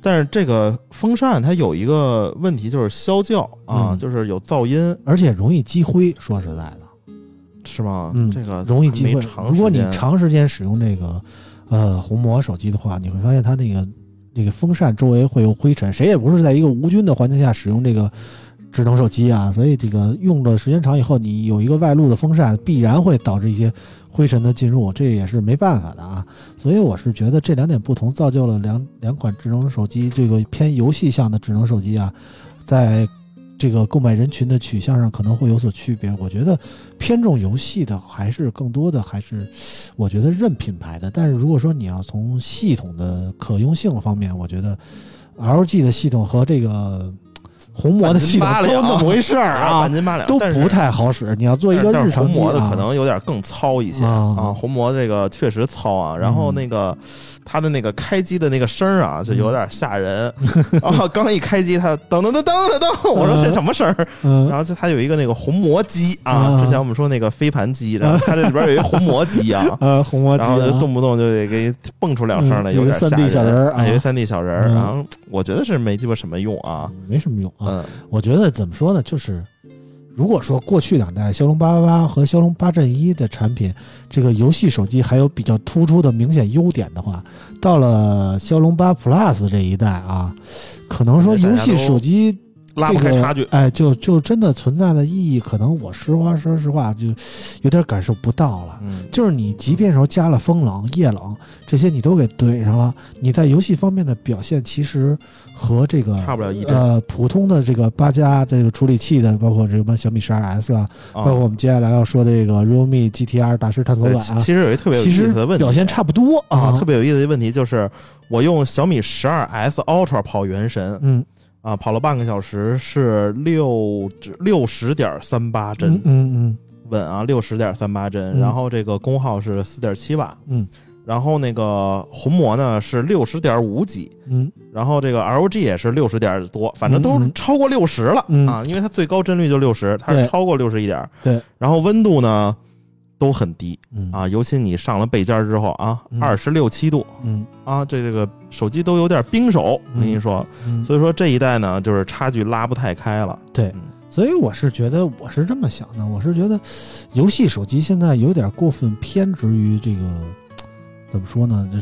[SPEAKER 3] 但是这个风扇它有一个问题，就是消叫啊，
[SPEAKER 2] 嗯
[SPEAKER 3] 就是有噪音，
[SPEAKER 2] 而且容易积灰。说实在的，
[SPEAKER 3] 是吗？
[SPEAKER 2] 嗯
[SPEAKER 3] 这个
[SPEAKER 2] 容易积灰。如果你长时间使用这个呃红魔手机的话，你会发现它那个这个风扇周围会有灰尘。谁也不是在一个无菌的环境下使用这个智能手机啊，所以这个用的时间长以后，你有一个外露的风扇，必然会导致一些灰尘的进入，这也是没办法的啊。所以我是觉得这两点不同，造就了两两款智能手机这个偏游戏向的智能手机啊，在这个购买人群的取向上可能会有所区别。我觉得偏重游戏的还是更多的还是我觉得认品牌的。但是如果说你要从系统的可用性方面，我觉得 LG 的系统和这个红魔的系统都那么回事儿啊
[SPEAKER 3] 半，斤八两，
[SPEAKER 2] 都不太好使。你要做一个日常
[SPEAKER 3] 红魔的可能有点更糙一些
[SPEAKER 2] 啊
[SPEAKER 3] 啊，红魔这个确实糙啊，然后
[SPEAKER 2] 嗯
[SPEAKER 3] 那个它的那个开机的那个声儿啊，就有点吓人。啊，刚一开机它噔噔噔噔噔噔，我说这什么声儿？
[SPEAKER 2] 嗯。
[SPEAKER 3] 然后就它有一个那个红魔机啊，
[SPEAKER 2] 啊
[SPEAKER 3] 之前我们说那个飞盘机，然后它这里边有一个红魔机啊。
[SPEAKER 2] 呃 红魔机
[SPEAKER 3] 然后就
[SPEAKER 2] 啊
[SPEAKER 3] 动不动就得给蹦出两声来，
[SPEAKER 2] 嗯
[SPEAKER 3] 有点吓
[SPEAKER 2] 3D 小人儿啊。
[SPEAKER 3] 哎有一 3D 小人儿，
[SPEAKER 2] 嗯。
[SPEAKER 3] 然后我觉得是没鸡巴什么用啊，
[SPEAKER 2] 没什么用啊。
[SPEAKER 3] 嗯。
[SPEAKER 2] 我觉得怎么说呢，就是如果说过去两代骁龙八八八和骁龙八阵一的产品，这个游戏手机还有比较突出的明显优点的话，到了骁龙八 Plus 这一代啊，可能说游戏手机
[SPEAKER 3] 拉不开差距。
[SPEAKER 2] 哎，就就真的存在的意义，可能我实话说实话，就有点感受不到了。
[SPEAKER 3] 嗯，
[SPEAKER 2] 就是你即便说加了风冷、液冷这些，你都给怼上了，你在游戏方面的表现其实和这个
[SPEAKER 3] 差不了一帧
[SPEAKER 2] 呃，普通的这个八加这个处理器的，包括这个小米十二 S 啊，
[SPEAKER 3] 啊
[SPEAKER 2] 包括我们接下来要说的这个 realme GTR 大师探索，版啊，
[SPEAKER 3] 其其实有一特别有意思的问题，
[SPEAKER 2] 表现差不多
[SPEAKER 3] 啊，特
[SPEAKER 2] 别
[SPEAKER 3] 别有意思的问题就是，我用小米十二 S Ultra 跑原神
[SPEAKER 2] 嗯
[SPEAKER 3] 啊，跑了半个小时，是六六十点三八帧
[SPEAKER 2] 嗯，嗯
[SPEAKER 3] 稳啊，六十点三八帧，
[SPEAKER 2] 嗯。
[SPEAKER 3] 然后这个功耗是四点七瓦，
[SPEAKER 2] 嗯。
[SPEAKER 3] 然后那个红魔呢是六十点五几。
[SPEAKER 2] 嗯。
[SPEAKER 3] 然后这个 ROG 也是六十点多，反正都超过六十了、
[SPEAKER 2] 嗯。
[SPEAKER 3] 啊，因为它最高帧率就六十，它是超过六十一点。
[SPEAKER 2] 对，
[SPEAKER 3] 然后温度呢都很低。
[SPEAKER 2] 嗯。
[SPEAKER 3] 啊，尤其你上了背尖之后啊，
[SPEAKER 2] 嗯。
[SPEAKER 3] 二十六七度。
[SPEAKER 2] 嗯。
[SPEAKER 3] 啊，这这个手机都有点冰手，我跟你说。
[SPEAKER 2] 嗯，
[SPEAKER 3] 所以说这一代呢，就是差距拉不太开了。
[SPEAKER 2] 对。
[SPEAKER 3] 嗯，
[SPEAKER 2] 所以我是觉得我是这么想的，我是觉得游戏手机现在有点过分偏执于这个怎么说呢？这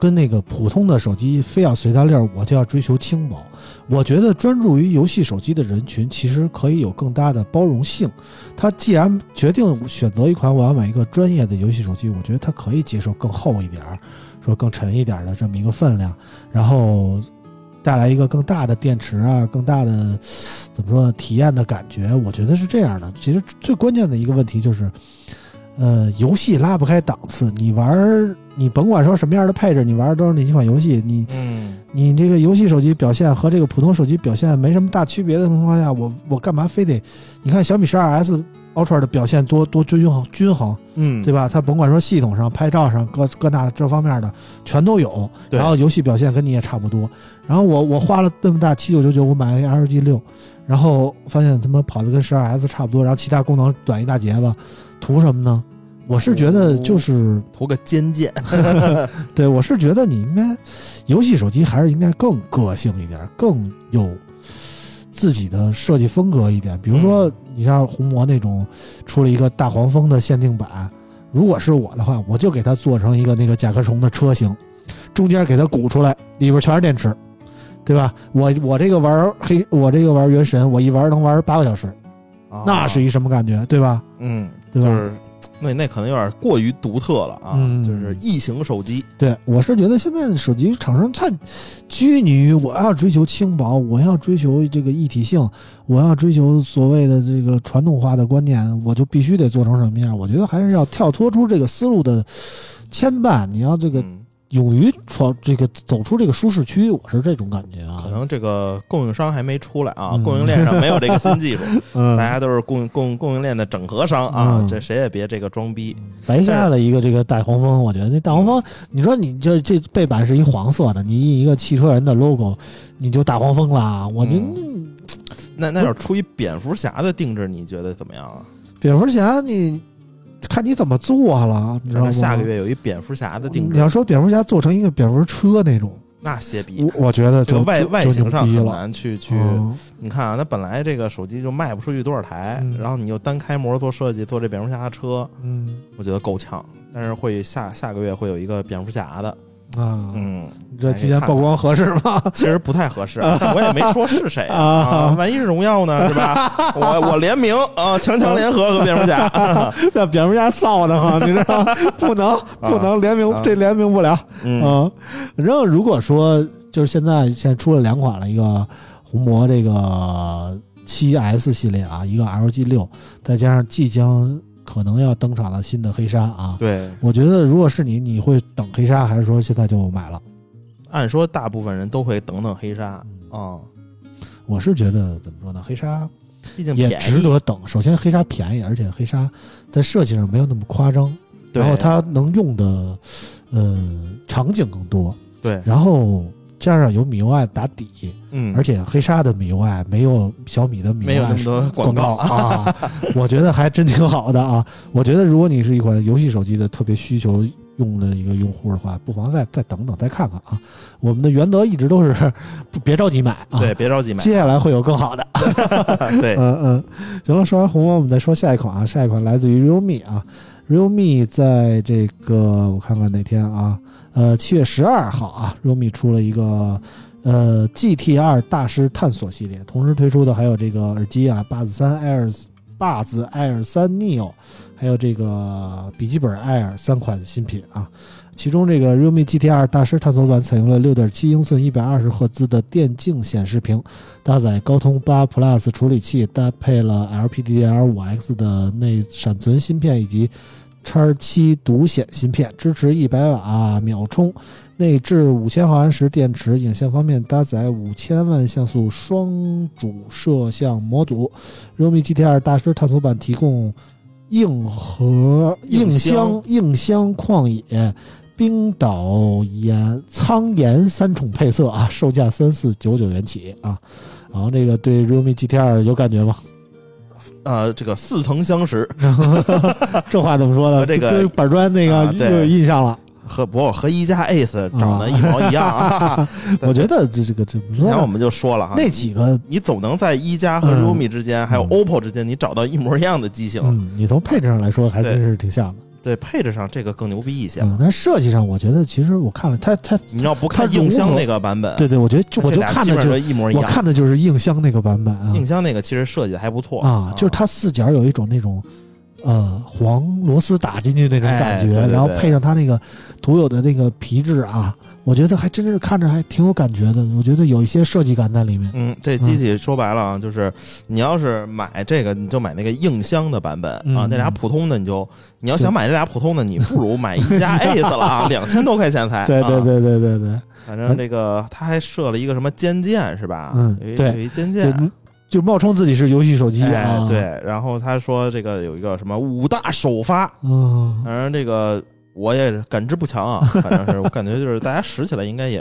[SPEAKER 2] 跟那个普通的手机非要随大溜儿，我就要追求轻薄。我觉得专注于游戏手机的人群其实可以有更大的包容性。他既然决定选择一款我要买一个专业的游戏手机，我觉得他可以接受更厚一点儿，说更沉一点儿的这么一个分量，然后带来一个更大的电池啊，更大的怎么说体验的感觉。我觉得是这样的。其实最关键的一个问题就是。呃，游戏拉不开档次，你玩儿，你甭管说什么样的配置，你玩儿都是那几款游戏，你
[SPEAKER 3] 嗯，
[SPEAKER 2] 你这个游戏手机表现和这个普通手机表现没什么大区别的情况下，我我干嘛非得？你看小米十二 S Ultra 的表现多多均衡均衡，
[SPEAKER 3] 嗯，
[SPEAKER 2] 对吧？它甭管说系统上、拍照上各各大这方面的全都有，然后游戏表现跟你也差不多。然后我我花了这么大七九九九，我买了一 LG 六，然后发现他妈跑的跟十二 S 差不多，然后其他功能短一大截子，图什么呢？我是觉得就是
[SPEAKER 3] 图个尖键。
[SPEAKER 2] 对，我是觉得你应该，游戏手机还是应该更个性一点，更有自己的设计风格一点。比如说，你像红魔那种出了一个大黄蜂的限定版，如果是我的话，我就给它做成一个那个甲壳虫的车型，中间给它鼓出来，里边全是电池，对吧？我我这个玩黑，我这个玩原神，我一玩能玩八个小时，
[SPEAKER 3] 啊
[SPEAKER 2] 那是一什么感觉，对吧？
[SPEAKER 3] 嗯，
[SPEAKER 2] 对吧？
[SPEAKER 3] 就是那那可能有点过于独特了啊，
[SPEAKER 2] 嗯
[SPEAKER 3] 就是异形手机，
[SPEAKER 2] 对，我是觉得现在的手机厂商太拘泥于我要追求轻薄，我要追求这个一体性，我要追求所谓的这个传统化的观念，我就必须得做成什么样？我觉得还是要跳脱出这个思路的牵绊，你要这个
[SPEAKER 3] 嗯
[SPEAKER 2] 勇于闯这个走出这个舒适区，我是这种感觉啊。
[SPEAKER 3] 可能这个供应商还没出来啊，
[SPEAKER 2] 嗯
[SPEAKER 3] 供应链上没有这个新技术，
[SPEAKER 2] 嗯，
[SPEAKER 3] 大家都是供供供应链的整合商啊，
[SPEAKER 2] 嗯
[SPEAKER 3] 这谁也别这个装逼。
[SPEAKER 2] 白下了一个这个大黄蜂，我觉得那大黄蜂，你说你这这背板是一黄色的，你印一个汽车人的 logo，你就大黄蜂啦。我觉得
[SPEAKER 3] 嗯那那要出一蝙蝠侠的定制，你觉得怎么样啊？
[SPEAKER 2] 蝙蝠侠你看你怎么做了，你知道吗？
[SPEAKER 3] 下个月有一蝙蝠侠的定制
[SPEAKER 2] 你要，说蝙蝠侠做成一个蝙蝠车那种，
[SPEAKER 3] 那些逼。
[SPEAKER 2] 我我觉得
[SPEAKER 3] 这个外外形上很。难去去，
[SPEAKER 2] 嗯
[SPEAKER 3] 你看啊，那本来这个手机就卖不出去多少台，
[SPEAKER 2] 嗯
[SPEAKER 3] 然后你又单开模做设计，做这蝙蝠侠的车，
[SPEAKER 2] 嗯
[SPEAKER 3] 我觉得够呛。但是会下下个月会有一个蝙蝠侠的，
[SPEAKER 2] 啊，
[SPEAKER 3] 嗯，
[SPEAKER 2] 你这提前曝光合适吗？
[SPEAKER 3] 其实不太合适，但我也没说是谁
[SPEAKER 2] 啊
[SPEAKER 3] 啊，万一是荣耀呢，是吧？我我联名啊，强强联合和蝙蝠侠
[SPEAKER 2] 那蝙蝠侠臊的慌，你知道吗？不能不能联名
[SPEAKER 3] 啊，
[SPEAKER 2] 这联名不了。
[SPEAKER 3] 嗯
[SPEAKER 2] 嗯，反正如果说就是现在现在出了两款了，一个红魔这个七 S 系列啊，一个 LG 六，再加上即将可能要登场了新的黑鲨啊，
[SPEAKER 3] 对，
[SPEAKER 2] 我觉得如果是你，你会等黑鲨，还是说现在就买了？
[SPEAKER 3] 按说大部分人都会等等黑鲨啊，
[SPEAKER 2] 我是觉得怎么说呢，黑鲨
[SPEAKER 3] 毕竟
[SPEAKER 2] 也，值得等。首先，黑鲨便宜，而且黑鲨在设计上没有那么夸张，
[SPEAKER 3] 对。
[SPEAKER 2] 然后它能用的呃场景更多，
[SPEAKER 3] 对，
[SPEAKER 2] 然后加上有米 UI 打底，
[SPEAKER 3] 嗯，
[SPEAKER 2] 而且黑鲨的米 UI 没有小米的米 UI
[SPEAKER 3] 没有那么多
[SPEAKER 2] 广
[SPEAKER 3] 广告
[SPEAKER 2] 啊，我觉得还真挺好的啊。我觉得如果你是一款游戏手机的特别需求用的一个用户的话，不妨再再等等，再看看啊。我们的原则一直都是 别着急买啊，
[SPEAKER 3] 对，别着急买，
[SPEAKER 2] 接下来会有更好的。
[SPEAKER 3] 对，
[SPEAKER 2] 嗯嗯，行了，说完红魔，我们再说下一款啊，下一款来自于 realme 啊，realme 在这个我看看哪天啊，呃，七月十二号啊，realme 出了一个呃 GTR 大师探索系列，同时推出的还有这个耳机啊，Buds 三 Air Buds Air 三 Neo，还有这个笔记本 Air 三款新品啊。其中这个 realme GT 二大师探索版采用了6.7英寸一百二十赫兹的电竞显示屏，搭载高通八 Plus 处理器，搭配了 LPDDR5X 的内闪存芯片以及叉七独显芯片，支持一百瓦秒充，内置五千毫安时电池。影像方面搭载五千万像素双主摄像模组。realme GT 2大师探索版提供硬核硬
[SPEAKER 3] 箱
[SPEAKER 2] 硬箱旷野。冰岛盐苍岩三重配色啊，售价三四九九元起啊。然后这个对 realme GT 2有感觉吗？
[SPEAKER 3] 呃，这个似曾相识，
[SPEAKER 2] 这话怎么说呢？
[SPEAKER 3] 这个
[SPEAKER 2] 板砖那个
[SPEAKER 3] 啊对
[SPEAKER 2] 又有印象了。
[SPEAKER 3] 和不和一加 Ace 长得一模一样啊。
[SPEAKER 2] 我觉得这这个怎么说？
[SPEAKER 3] 之前我们就说了哈，
[SPEAKER 2] 那几个，
[SPEAKER 3] 你总能在一加和
[SPEAKER 2] 嗯
[SPEAKER 3] realme 之间，还有
[SPEAKER 2] 嗯
[SPEAKER 3] OPPO 之间，你找到一模一样的机型。
[SPEAKER 2] 嗯，你从配置上来说还真是挺像的。
[SPEAKER 3] 对，配置上这个更牛逼一些
[SPEAKER 2] 但是设计上，我觉得其实我看了它它，
[SPEAKER 3] 你要不看
[SPEAKER 2] 它融合
[SPEAKER 3] 硬箱那个版本，
[SPEAKER 2] 对对，我觉得就我就
[SPEAKER 3] 俩
[SPEAKER 2] 看的就
[SPEAKER 3] 基本上一模一样
[SPEAKER 2] 我
[SPEAKER 3] 样。
[SPEAKER 2] 看的就是硬箱那个版本啊
[SPEAKER 3] 硬箱那个其实设计的还不错
[SPEAKER 2] 啊，就是它四角有一种那种。呃，黄螺丝打进去那种感觉，
[SPEAKER 3] 哎对对对
[SPEAKER 2] 然后配上它那个独有的那个皮质啊，我觉得还真是看着还挺有感觉的。我觉得有一些设计感在里面。
[SPEAKER 3] 嗯，这机器说白了啊，就是你要是买这个，你就买那个硬箱的版本
[SPEAKER 2] 嗯
[SPEAKER 3] 啊，那俩普通的你就你要想买这俩普通的，你不如买一加 Ace 了啊，两千多块钱才。啊，
[SPEAKER 2] 对对对对对对，
[SPEAKER 3] 反正这个他还设了一个什么尖键是吧？
[SPEAKER 2] 嗯对
[SPEAKER 3] 尖键。
[SPEAKER 2] 就冒充自己是游戏手机
[SPEAKER 3] 哎
[SPEAKER 2] 啊。，
[SPEAKER 3] 对，然后他说这个有一个什么五大首发，
[SPEAKER 2] 嗯，
[SPEAKER 3] 反正这个我也感知不强啊，反正是我感觉就是大家使起来应该也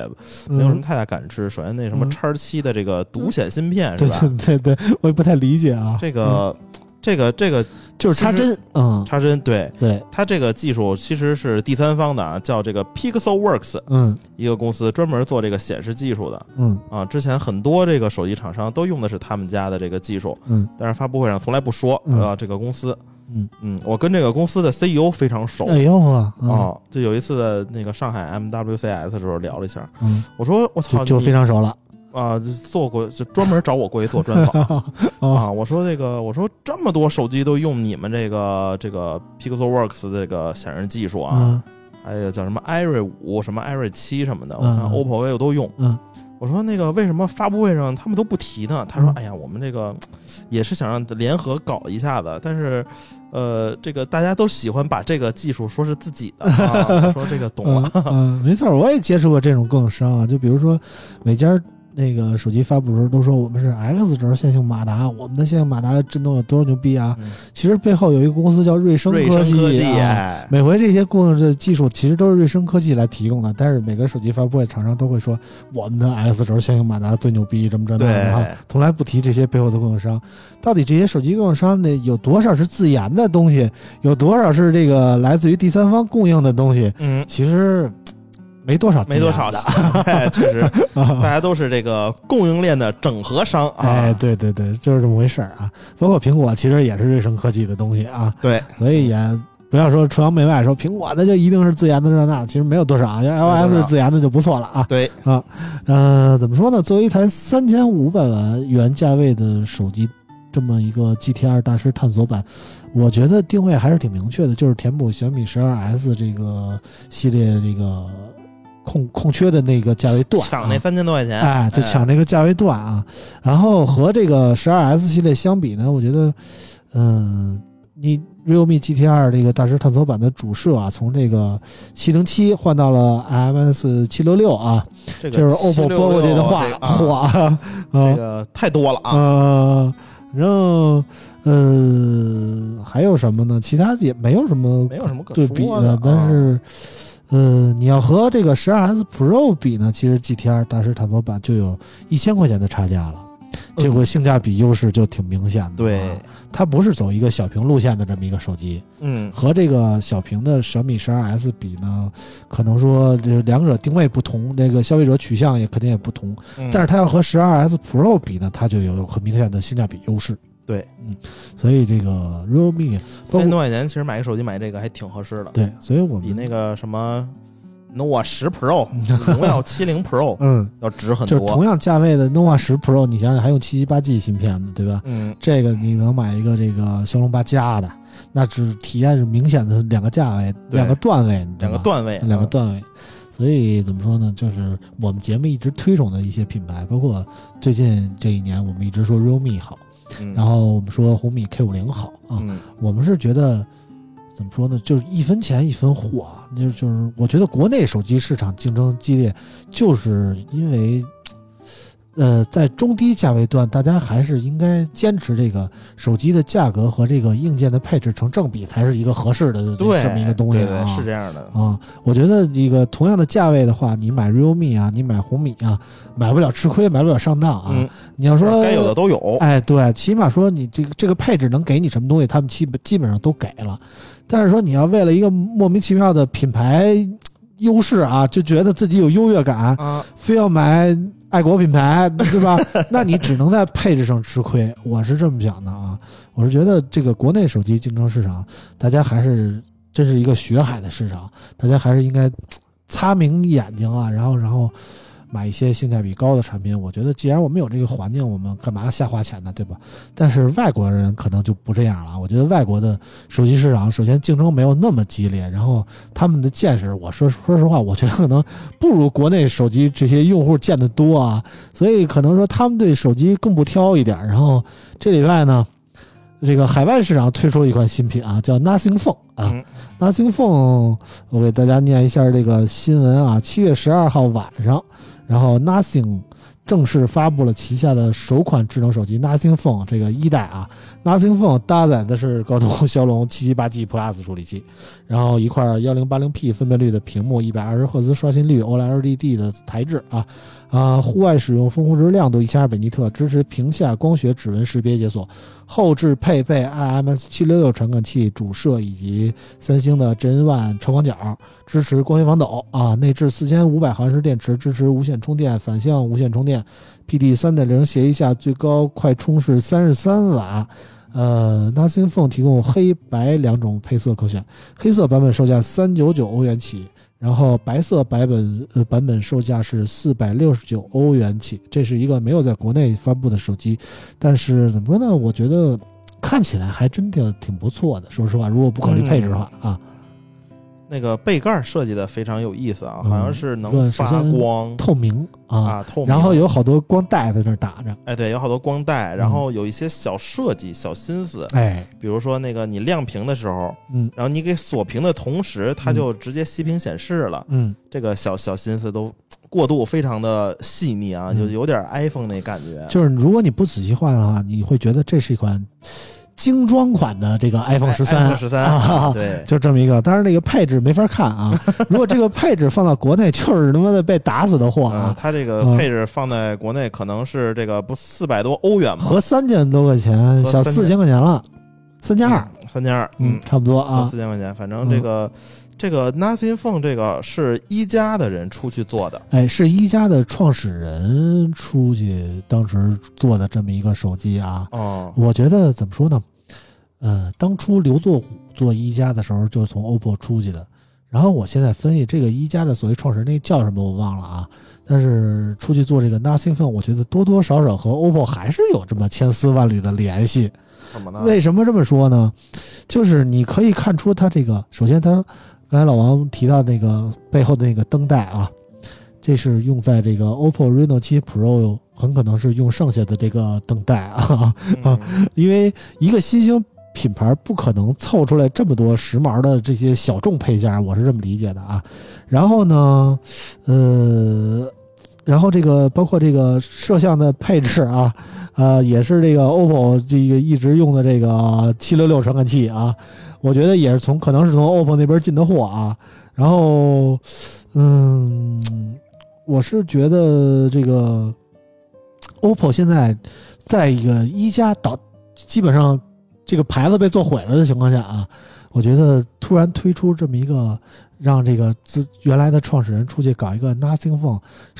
[SPEAKER 3] 没有什么太大感知。首先那什么
[SPEAKER 2] 嗯
[SPEAKER 3] 叉七的这个独显芯片是吧？
[SPEAKER 2] 对对对，我也不太理解啊。
[SPEAKER 3] 这个这个这个
[SPEAKER 2] 就是插针，嗯，
[SPEAKER 3] 插针，对。
[SPEAKER 2] 对，
[SPEAKER 3] 它这个技术其实是第三方的啊，叫这个 Pixelworks
[SPEAKER 2] 嗯。
[SPEAKER 3] 一个公司专门做这个显示技术的。
[SPEAKER 2] 嗯。
[SPEAKER 3] 啊。之前很多这个手机厂商都用的是他们家的这个技术，
[SPEAKER 2] 嗯。
[SPEAKER 3] 但是发布会上从来不说
[SPEAKER 2] 嗯。
[SPEAKER 3] 啊这个公司。
[SPEAKER 2] 嗯。
[SPEAKER 3] 嗯，我跟这个公司的 CEO 非常熟。
[SPEAKER 2] 哎呦啊，啊
[SPEAKER 3] 哦，就有一次的那个上海 MWCS 的时候聊了一下，
[SPEAKER 2] 嗯，
[SPEAKER 3] 我说我操，
[SPEAKER 2] 就非常熟了
[SPEAKER 3] 啊，就做过就专门找我过去做专访
[SPEAKER 2] 啊
[SPEAKER 3] 啊。我说这个，我说这么多手机都用你们这个这个 Pixelworks 这个显示技术啊，
[SPEAKER 2] 嗯
[SPEAKER 3] 还有叫什么 iRay 五、什么 iRay 七什么的，我
[SPEAKER 2] 嗯
[SPEAKER 3] 看 OPPO、vivo 都用。
[SPEAKER 2] 嗯
[SPEAKER 3] 我说那个为什么发布会上他们都不提呢？他说
[SPEAKER 2] 嗯：“
[SPEAKER 3] 哎呀，我们这个也是想让联合搞一下子，但是呃，这个大家都喜欢把这个技术说是自己的。啊”我说这个懂了
[SPEAKER 2] 嗯，嗯，没错，我也接触过这种供应商啊，就比如说每家那个手机发布的时候都说我们是 X 轴线性马达，我们的线性马达震动有多少牛逼啊？
[SPEAKER 3] 嗯
[SPEAKER 2] 其实背后有一个公司叫瑞声
[SPEAKER 3] 科技，
[SPEAKER 2] 每回这些供应的技术其实都是瑞声科技来提供的，但是每个手机发布会厂商都会说我们的 X 轴线性马达最牛逼，这么着的啊，从来不提这些背后的供应商。到底这些手机供应商那，有多少是自研的东西，有多少是这个来自于第三方供应的东西？
[SPEAKER 3] 嗯，
[SPEAKER 2] 其实没多少
[SPEAKER 3] 没多少的，哎，确实，大家都是这个供应链的整合商啊。
[SPEAKER 2] 哎，对对对，就是这么回事儿啊。包括苹果其实也是瑞声科技的东西啊，
[SPEAKER 3] 对，
[SPEAKER 2] 所以也不要说崇洋媚外，说苹果的就一定是自研的这那，其实没有多少啊。要 iOS 是自研的就不错了啊。
[SPEAKER 3] 对啊，
[SPEAKER 2] 呃，怎么说呢？作为一台三千五百万元价位的手机，这么一个 GTR 大师探索版，我觉得定位还是挺明确的，就是填补小米十二 S 这个系列这个空空缺的那个价位段、啊，
[SPEAKER 3] 抢那三千多块钱，
[SPEAKER 2] 哎，就抢这个价位段啊。然后和这个十二 S 系列相比呢，我觉得，嗯，你 realme GT 二这个大师探索版的主摄啊，从这个七零七换到了 IMS 七六六啊，
[SPEAKER 3] 这个
[SPEAKER 2] 就是 OPPO 拨过去的话
[SPEAKER 3] 这个 啊
[SPEAKER 2] 啊，
[SPEAKER 3] 这个太多了啊。
[SPEAKER 2] 呃，然后呃，还有什么呢？其他也没有什么
[SPEAKER 3] 没有什么可
[SPEAKER 2] 对比
[SPEAKER 3] 说的啊，
[SPEAKER 2] 但是，呃，你要和这个十二 S Pro 比呢，其实 GTR 大师探索版就有一千块钱的差价了，这个性价比优势就挺明显的。
[SPEAKER 3] 对，
[SPEAKER 2] 它不是走一个小屏路线的这么一个手机，
[SPEAKER 3] 嗯，
[SPEAKER 2] 和这个小屏的小米十二 S 比呢，可能说这两者定位不同，这个消费者取向也肯定也不同。
[SPEAKER 3] 嗯
[SPEAKER 2] 但是它要和十二 S Pro 比呢，它就有很明显的性价比优势。
[SPEAKER 3] 对，
[SPEAKER 2] 嗯，所以这个 realme
[SPEAKER 3] 三千多块钱，其实买个手机买这个还挺合适的，
[SPEAKER 2] 对，所以我们
[SPEAKER 3] 比那个什么 nova 十 Pro、荣耀七零 Pro
[SPEAKER 2] 嗯，
[SPEAKER 3] 要值很
[SPEAKER 2] 多就同。样价位的 nova 十 Pro，你想想还用七七八 G 芯片呢，对吧？
[SPEAKER 3] 嗯，
[SPEAKER 2] 这个你能买一个这个骁龙八加的，那只体验是明显的两个价位，两个段位，
[SPEAKER 3] 两个段位，嗯
[SPEAKER 2] 两个段位。所以怎么说呢？就是我们节目一直推崇的一些品牌，包括最近这一年，我们一直说 realme 好，
[SPEAKER 3] 嗯，
[SPEAKER 2] 然后我们说红米 K 五零好啊。
[SPEAKER 3] 嗯，
[SPEAKER 2] 我们是觉得怎么说呢？就是一分钱一分货啊，就就是我觉得国内手机市场竞争激烈，就是因为。呃，在中低价位段，大家还是应该坚持这个手机的价格和这个硬件的配置成正比，才是一个合适的
[SPEAKER 3] 对，
[SPEAKER 2] 这么一个东西
[SPEAKER 3] 对。是这样的。
[SPEAKER 2] 啊，我觉得一个同样的价位的话，你买 realme 啊，你买红米啊，买不了吃亏，买不了上当啊。
[SPEAKER 3] 嗯，
[SPEAKER 2] 你要说
[SPEAKER 3] 该有的都有。
[SPEAKER 2] 哎，对，起码说你这个这个配置能给你什么东西，他们基本基本上都给了。但是说你要为了一个莫名其妙的品牌优势啊，就觉得自己有优越感，
[SPEAKER 3] 啊，
[SPEAKER 2] 非要买爱国品牌，对吧？那你只能在配置上吃亏。我是这么想的啊，我是觉得这个国内手机竞争市场，大家还是真是一个血海的市场，大家还是应该擦明眼睛啊，然后然后买一些性价比高的产品。我觉得既然我们有这个环境，我们干嘛瞎花钱呢，对吧？但是外国人可能就不这样了。我觉得外国的手机市场，首先竞争没有那么激烈，然后他们的见识，我说说实话，我觉得可能不如国内手机这些用户见得多啊，所以可能说他们对手机更不挑一点。然后这礼拜呢，这个海外市场推出了一款新品啊，叫 Nothing Phone 啊。
[SPEAKER 3] 嗯
[SPEAKER 2] Nothing Phone，我给大家念一下这个新闻啊。七月十二号晚上，然后 Nothing 正式发布了旗下的首款智能手机 Nothing Phone 这个一代啊。Nothing Phone 搭载的是高通 骁龙七七八 G Plus 处理器，然后一块幺零八零 P 分辨率的屏幕，一百二十赫兹刷新率，OLED 的材质啊。啊，户外使用风控制亮度一千二百尼特，支持屏下光学指纹识别解锁，后置配备 IMS 七六六传感器主摄以及三星的 Gen One 超广角，支持光学防抖啊，内置四千五百毫安时电池，支持无线充电、反向无线充电，PD 三点零协议下最高快充是三十三瓦。呃，Nothing Phone 提供黑白两种配色可选，黑色版本售价三九九欧元起，然后白色版本呃版本售价是四百六十九欧元起。这是一个没有在国内发布的手机，但是怎么说呢？我觉得看起来还真的挺不错的。说实话，如果不考虑配置的话、啊，
[SPEAKER 3] 那个背盖设计的非常有意思啊，
[SPEAKER 2] 嗯
[SPEAKER 3] 好像是能发
[SPEAKER 2] 先
[SPEAKER 3] 光。
[SPEAKER 2] 透明啊，
[SPEAKER 3] 啊，透明。
[SPEAKER 2] 然后有好多光带在那儿打着，
[SPEAKER 3] 哎，对，有好多光带，然后有一些小设计、小心思，
[SPEAKER 2] 哎，
[SPEAKER 3] 比如说那个你亮屏的时候，
[SPEAKER 2] 嗯。
[SPEAKER 3] 然后你给锁屏的同时，它就直接熄屏显示了。
[SPEAKER 2] 嗯，
[SPEAKER 3] 这个小小心思都过渡非常的细腻啊，
[SPEAKER 2] 嗯。
[SPEAKER 3] 就有点 iPhone 那感觉。
[SPEAKER 2] 就是如果你不仔细看的话，你会觉得这是一款精装款的这个 iPhone 十三、
[SPEAKER 3] 十三、
[SPEAKER 2] 啊
[SPEAKER 3] 对，
[SPEAKER 2] 就这么一个。当然，那个配置没法看啊。如果这个配置放到国内，就是他妈的被打死的货
[SPEAKER 3] 嗯
[SPEAKER 2] 啊，，
[SPEAKER 3] 它这个
[SPEAKER 2] 嗯
[SPEAKER 3] 配置放在国内可能是这个不四百多欧元吗，
[SPEAKER 2] 合三千多块钱，小四千块钱了，三千二，
[SPEAKER 3] 嗯，三千二，
[SPEAKER 2] 嗯，差不多
[SPEAKER 3] 合
[SPEAKER 2] 啊。
[SPEAKER 3] 四千块钱。反正这个、这个 Nothing Phone 这个是一加的人出去做的，
[SPEAKER 2] 哎，是一加的创始人出去当时做的这么一个手机啊。
[SPEAKER 3] 哦，
[SPEAKER 2] 我觉得怎么说呢？呃，当初刘作虎做一加的时候，就是从 OPPO 出去的。然后我现在分析这个一加的所谓创始人，那叫什么我忘了啊。但是出去做这个 Nothing Phone，我觉得多多少少和 OPPO 还是有这么千丝万缕的联系。
[SPEAKER 3] 怎么呢？
[SPEAKER 2] 为什么这么说呢？就是你可以看出它这个，首先它刚才老王提到那个背后的那个灯带啊，这是用在这个 OPPO Reno 7 Pro，很可能是用剩下的这个灯带啊，
[SPEAKER 3] 嗯
[SPEAKER 2] 因为一个新兴品牌不可能凑出来这么多时髦的这些小众配件，我是这么理解的啊。然后呢，呃，然后这个包括这个摄像的配置啊，呃，也是这个 OPPO 这个一直用的这个七六六传感器啊，我觉得也是从可能是从 OPPO 那边进的货啊。然后，嗯，我是觉得这个 OPPO 现在在一个一加导，基本上这个牌子被做毁了的情况下啊，我觉得突然推出这么一个让这个自原来的创始人出去搞一个 Nothing Phone，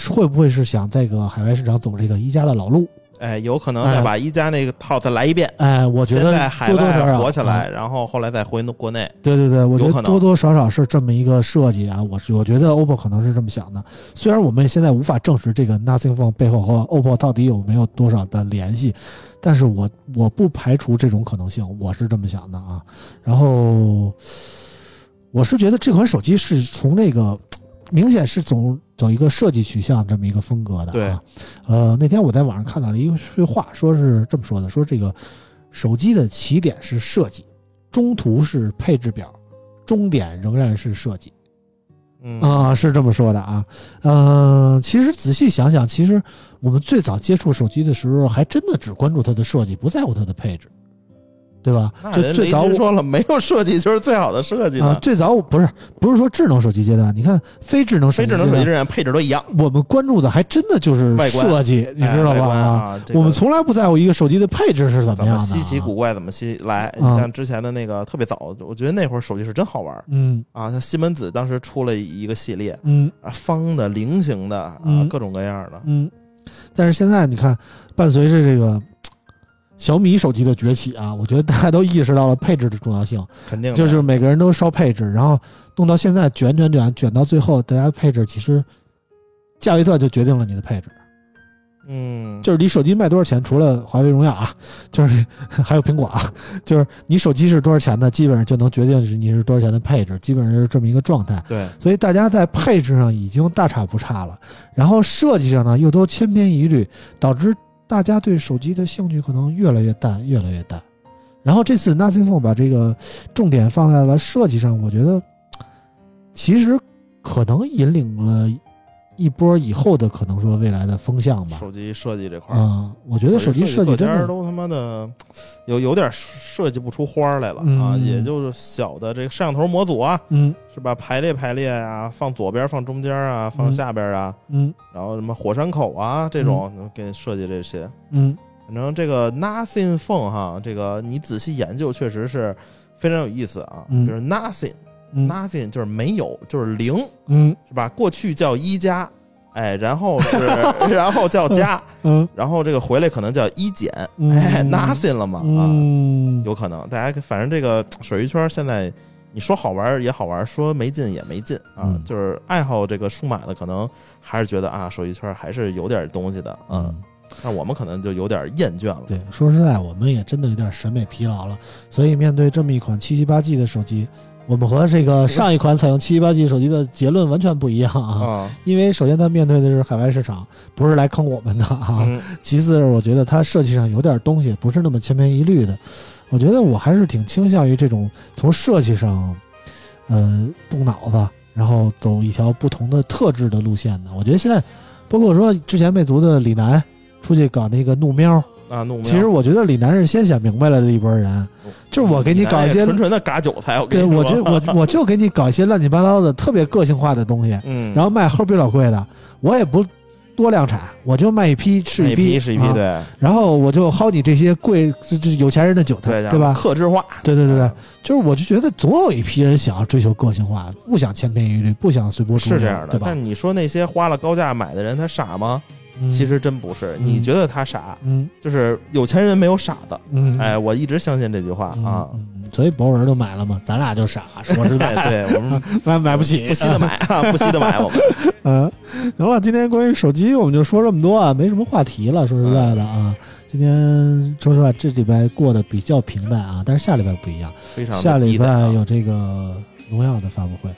[SPEAKER 2] 会不会是想在这个海外市场走这个一加的老路？
[SPEAKER 3] 哎，有可能再把一加那个套再来一遍，
[SPEAKER 2] 哎，我觉得
[SPEAKER 3] 在海
[SPEAKER 2] 多多少
[SPEAKER 3] 外
[SPEAKER 2] 少
[SPEAKER 3] 火起来，
[SPEAKER 2] 嗯
[SPEAKER 3] 然后后来再回国内。
[SPEAKER 2] 对对对，我觉
[SPEAKER 3] 有可能
[SPEAKER 2] 得多多少少是这么一个设计啊。我是我觉得 OPPO 可能是这么想的，虽然我们现在无法证实这个 Nothing Phone 背后和 OPPO 到底有没有多少的联系，但是我我不排除这种可能性，我是这么想的啊。然后我是觉得这款手机是从那个 明显是走走一个设计取向这么一个风格的、啊。
[SPEAKER 3] 对，
[SPEAKER 2] 呃，那天我在网上看到了一句话，说是这么说的：说这个手机的起点是设计，中途是配置表，终点仍然是设计
[SPEAKER 3] 嗯
[SPEAKER 2] 啊、是这么说的啊。嗯、其实仔细想想，其实我们最早接触手机的时候，还真的只关注它的设计，不在乎它的配置，对吧？
[SPEAKER 3] 那人雷
[SPEAKER 2] 就最早
[SPEAKER 3] 说了，没有设计就是最好的设计
[SPEAKER 2] 啊、最早我不是不是说智能手机阶段，你看非智能手
[SPEAKER 3] 非智能手机这样配置都一样，
[SPEAKER 2] 我们关注的还真的就是
[SPEAKER 3] 外观
[SPEAKER 2] 设计，你知道吧？
[SPEAKER 3] 啊，这个
[SPEAKER 2] 我们从来不在乎一个手机的配置是怎么样的、啊，
[SPEAKER 3] 稀奇古怪怎么稀来。你
[SPEAKER 2] 啊
[SPEAKER 3] 像之前的那个特别早，我觉得那会儿手机是真好玩
[SPEAKER 2] 嗯
[SPEAKER 3] 啊。像西门子当时出了一个系列
[SPEAKER 2] 嗯
[SPEAKER 3] 啊，方的、菱形的啊
[SPEAKER 2] 嗯，
[SPEAKER 3] 各种各样的。
[SPEAKER 2] 嗯，但是现在你看，伴随着这个小米手机的崛起啊，我觉得大家都意识到了配置的重要性，
[SPEAKER 3] 肯定
[SPEAKER 2] 就是每个人都烧配置，然后弄到现在卷卷卷卷到最后，大家配置其实价位段就决定了你的配置。
[SPEAKER 3] 嗯，
[SPEAKER 2] 就是你手机卖多少钱，除了华为、荣耀啊，就是还有苹果啊，就是你手机是多少钱的，基本上就能决定是你是多少钱的配置，基本上是这么一个状态。
[SPEAKER 3] 对，
[SPEAKER 2] 所以大家在配置上已经大差不差了，然后设计上呢又都千篇一律，导致大家对手机的兴趣可能越来越淡，越来越淡。然后这次 Nothing Phone 把这个重点放在了设计上，我觉得其实可能引领了一波以后的可能说未来的风向吧。
[SPEAKER 3] 手机设计这块儿，
[SPEAKER 2] 啊、我觉得手机设计
[SPEAKER 3] 各
[SPEAKER 2] 真的，
[SPEAKER 3] 家都他妈的有有点设计不出花儿来了啊，
[SPEAKER 2] 嗯
[SPEAKER 3] 也就是小的这个摄像头模组啊，
[SPEAKER 2] 嗯
[SPEAKER 3] 是吧？排列排列啊，放左边，放中间啊，放
[SPEAKER 2] 嗯
[SPEAKER 3] 下边啊，
[SPEAKER 2] 嗯
[SPEAKER 3] 然后什么火山口啊这种，给你设计这些。
[SPEAKER 2] 嗯
[SPEAKER 3] 反正这个 Nothing Phone 哈，这个你仔细研究，确实是非常有意思啊。
[SPEAKER 2] 嗯
[SPEAKER 3] 就是
[SPEAKER 2] 嗯
[SPEAKER 3] 就是没有，就是零，
[SPEAKER 2] 嗯
[SPEAKER 3] 是吧？过去叫一加哎，然后是 然后叫加，
[SPEAKER 2] 嗯
[SPEAKER 3] 然后这个回来可能叫一减，，nothing 了嘛啊，
[SPEAKER 2] 嗯，
[SPEAKER 3] 有可能。大家反正这个水鱼圈现在。你说好玩也好玩，说没劲也没劲啊，
[SPEAKER 2] 嗯
[SPEAKER 3] 就是爱好这个数码的，可能还是觉得啊，手机圈还是有点东西的，嗯，那我们可能就有点厌倦了。
[SPEAKER 2] 对，说实在，我们也真的有点审美疲劳了。所以面对这么一款七七八 G 的手机，我们和这个上一款采用七七八 G 手机的结论完全不一样啊。
[SPEAKER 3] 啊，
[SPEAKER 2] 因为首先它面对的是海外市场，不是来坑我们的啊。
[SPEAKER 3] 嗯
[SPEAKER 2] 其次，我觉得它设计上有点东西，不是那么千篇一律的。我觉得我还是挺倾向于这种从设计上，呃，动脑子，然后走一条不同的特质的路线的。我觉得现在，包括说之前魅族的李楠出去搞那个怒喵，
[SPEAKER 3] 啊，怒喵
[SPEAKER 2] 其实我觉得李楠是先想明白了的一波人，就是我给你搞一些
[SPEAKER 3] 纯纯的嘎韭菜，我
[SPEAKER 2] 我就我 我就给你搞一些乱七八糟的特别个性化的东西，
[SPEAKER 3] 嗯，
[SPEAKER 2] 然后卖齁比老贵的，我也不多量产，我就卖一批是
[SPEAKER 3] 一
[SPEAKER 2] 批
[SPEAKER 3] 是一批，
[SPEAKER 2] 啊
[SPEAKER 3] 对
[SPEAKER 2] 然后我就薅你这些贵这这有钱人的韭菜，
[SPEAKER 3] 对
[SPEAKER 2] 对吧？
[SPEAKER 3] 克制化，
[SPEAKER 2] 对对对对，就是我就觉得总有一批人想要追求个性化，不想千篇一律，不想随波逐流，
[SPEAKER 3] 是这样的。
[SPEAKER 2] 对吧
[SPEAKER 3] 但？你说那些花了高价买的人，他傻吗？
[SPEAKER 2] 嗯。
[SPEAKER 3] 其实真不是，
[SPEAKER 2] 嗯。
[SPEAKER 3] 你觉得他傻，
[SPEAKER 2] 嗯。
[SPEAKER 3] 就是有钱人没有傻的。
[SPEAKER 2] 嗯，
[SPEAKER 3] 哎，我一直相信这句话
[SPEAKER 2] 嗯
[SPEAKER 3] 啊。
[SPEAKER 2] 所以博文都买了嘛，咱俩就傻，说实在，
[SPEAKER 3] 对，对我们
[SPEAKER 2] 买买不起，
[SPEAKER 3] 不惜的买啊，不惜的买，我们。
[SPEAKER 2] 嗯，行了，今天关于手机我们就说这么多啊，没什么话题了。说实在的啊，今天说实话这礼拜过得比较平淡啊，但是下礼拜不一样，
[SPEAKER 3] 非常
[SPEAKER 2] 下礼拜有这个荣耀的发布会，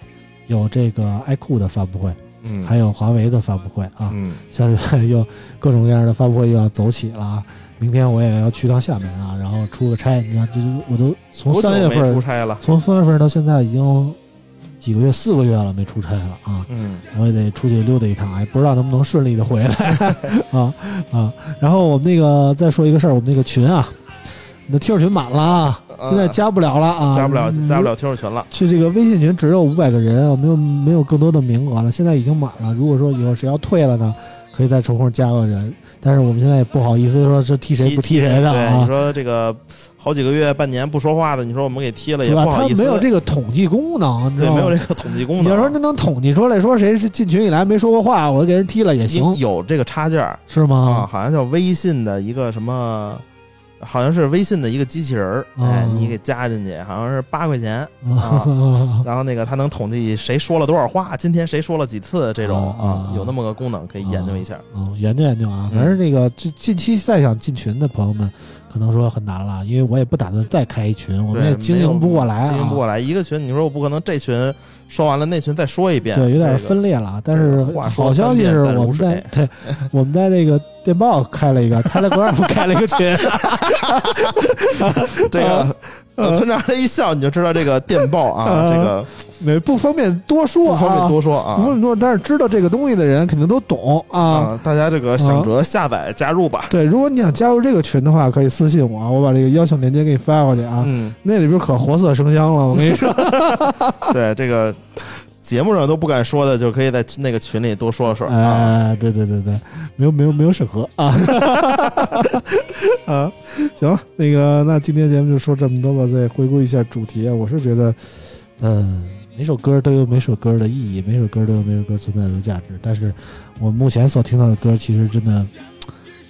[SPEAKER 2] 有这个爱酷的发布会，
[SPEAKER 3] 嗯，
[SPEAKER 2] 还有华为的发布会啊。
[SPEAKER 3] 嗯
[SPEAKER 2] 下礼拜又各种各样的发布会又要走起了啊。明天我也要去趟厦门啊，然后出个差。你看，这我都从三月份
[SPEAKER 3] 出差了？
[SPEAKER 2] 从三月份到现在已经几个月，四个月了没出差了啊。
[SPEAKER 3] 嗯
[SPEAKER 2] 我也得出去溜达一趟，也，不知道能不能顺利的回来 啊啊！然后我们那个再说一个事儿，我们那个群啊，你的听友群满了啊，现在加不了了啊，
[SPEAKER 3] 加不了
[SPEAKER 2] 嗯
[SPEAKER 3] 加不了听友群了。
[SPEAKER 2] 去这个微信群只有五百个人，我没有没有更多的名额了，现在已经满了。如果说以后谁要退了呢，可以再抽空加个人，但是我们现在也不好意思说是踢谁不踢谁的
[SPEAKER 3] 对，你
[SPEAKER 2] 啊，
[SPEAKER 3] 说这个好几个月、半年不说话的，你说我们给踢了也？不好意思。
[SPEAKER 2] 他没有这个统计功能，
[SPEAKER 3] 对？没有这个统计功能。
[SPEAKER 2] 你要说那能统计出来说谁是进群以来没说过话，我给人踢了也行，
[SPEAKER 3] 有这个插件
[SPEAKER 2] 是吗
[SPEAKER 3] 啊，
[SPEAKER 2] 吗？
[SPEAKER 3] 好像叫微信的一个什么，好像是微信的一个机器人儿，
[SPEAKER 2] 哦
[SPEAKER 3] 哎，你给加进去，好像是八块钱，
[SPEAKER 2] 啊，
[SPEAKER 3] 然后那个它能统计谁说了多少话，今天谁说了几次这种啊有那么个功能可以研究一下。
[SPEAKER 2] 哦，研究研究啊，
[SPEAKER 3] 嗯
[SPEAKER 2] 反正那个近近期再想进群的朋友们，可能说很难了，因为我也不打算再开一群，我们
[SPEAKER 3] 对
[SPEAKER 2] 也经营不过来啊，
[SPEAKER 3] 经营不过来。一个群，你说我不可能这群说完了，内存再说一遍，
[SPEAKER 2] 对，有点
[SPEAKER 3] 这个
[SPEAKER 2] 分裂了。但是好消息是我们在对 我们在这个电报开了一个 Telegram 开了一个群，
[SPEAKER 3] 这个呃村长这一笑，你就知道这个电报啊，
[SPEAKER 2] 呃
[SPEAKER 3] 这个
[SPEAKER 2] 没不方便多说啊，
[SPEAKER 3] 不方便多说啊
[SPEAKER 2] 不方便多说，但是知道这个东西的人肯定都懂啊。
[SPEAKER 3] 啊，大家这个想着下载加入吧。
[SPEAKER 2] 对，如果你想加入这个群的话，可以私信我，我把这个邀请链接给你发过去啊。
[SPEAKER 3] 嗯，
[SPEAKER 2] 那里边可活色生香了，我跟你说。
[SPEAKER 3] 对这个节目上都不敢说的，就可以在那个群里多说说啊。
[SPEAKER 2] 哎，对对对对，没有没有没有审核啊 啊，行了，那个那今天节目就说这么多吧，再回顾一下主题啊，我是觉得，嗯、每首歌都有每首歌的意义，每首歌都有每首歌存在的价值，但是我目前所听到的歌，其实真的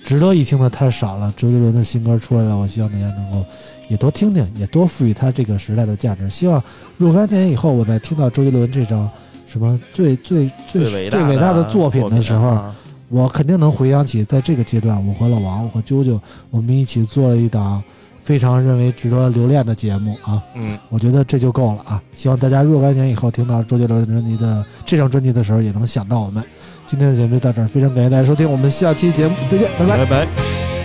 [SPEAKER 2] 值得一听的太少了。周杰伦的新歌出来了，我希望大家能够也多听听，也多赋予他这个时代的价值。希望若干年以后，我再听到周杰伦这张什么最最最
[SPEAKER 3] 伟
[SPEAKER 2] 最伟大的
[SPEAKER 3] 作
[SPEAKER 2] 作品的时候，
[SPEAKER 3] 啊
[SPEAKER 2] 我肯定能回想起，在这个阶段，我和老王，我和啾啾，我们一起做了一档非常认为值得留恋的节目啊！
[SPEAKER 3] 嗯，
[SPEAKER 2] 我觉得这就够了啊！希望大家若干年以后听到周杰伦专辑的这张专辑的时候，也能想到我们。今天的节目就到这儿，非常感谢大家收听，我们下期节目再见，拜拜。
[SPEAKER 3] 拜拜。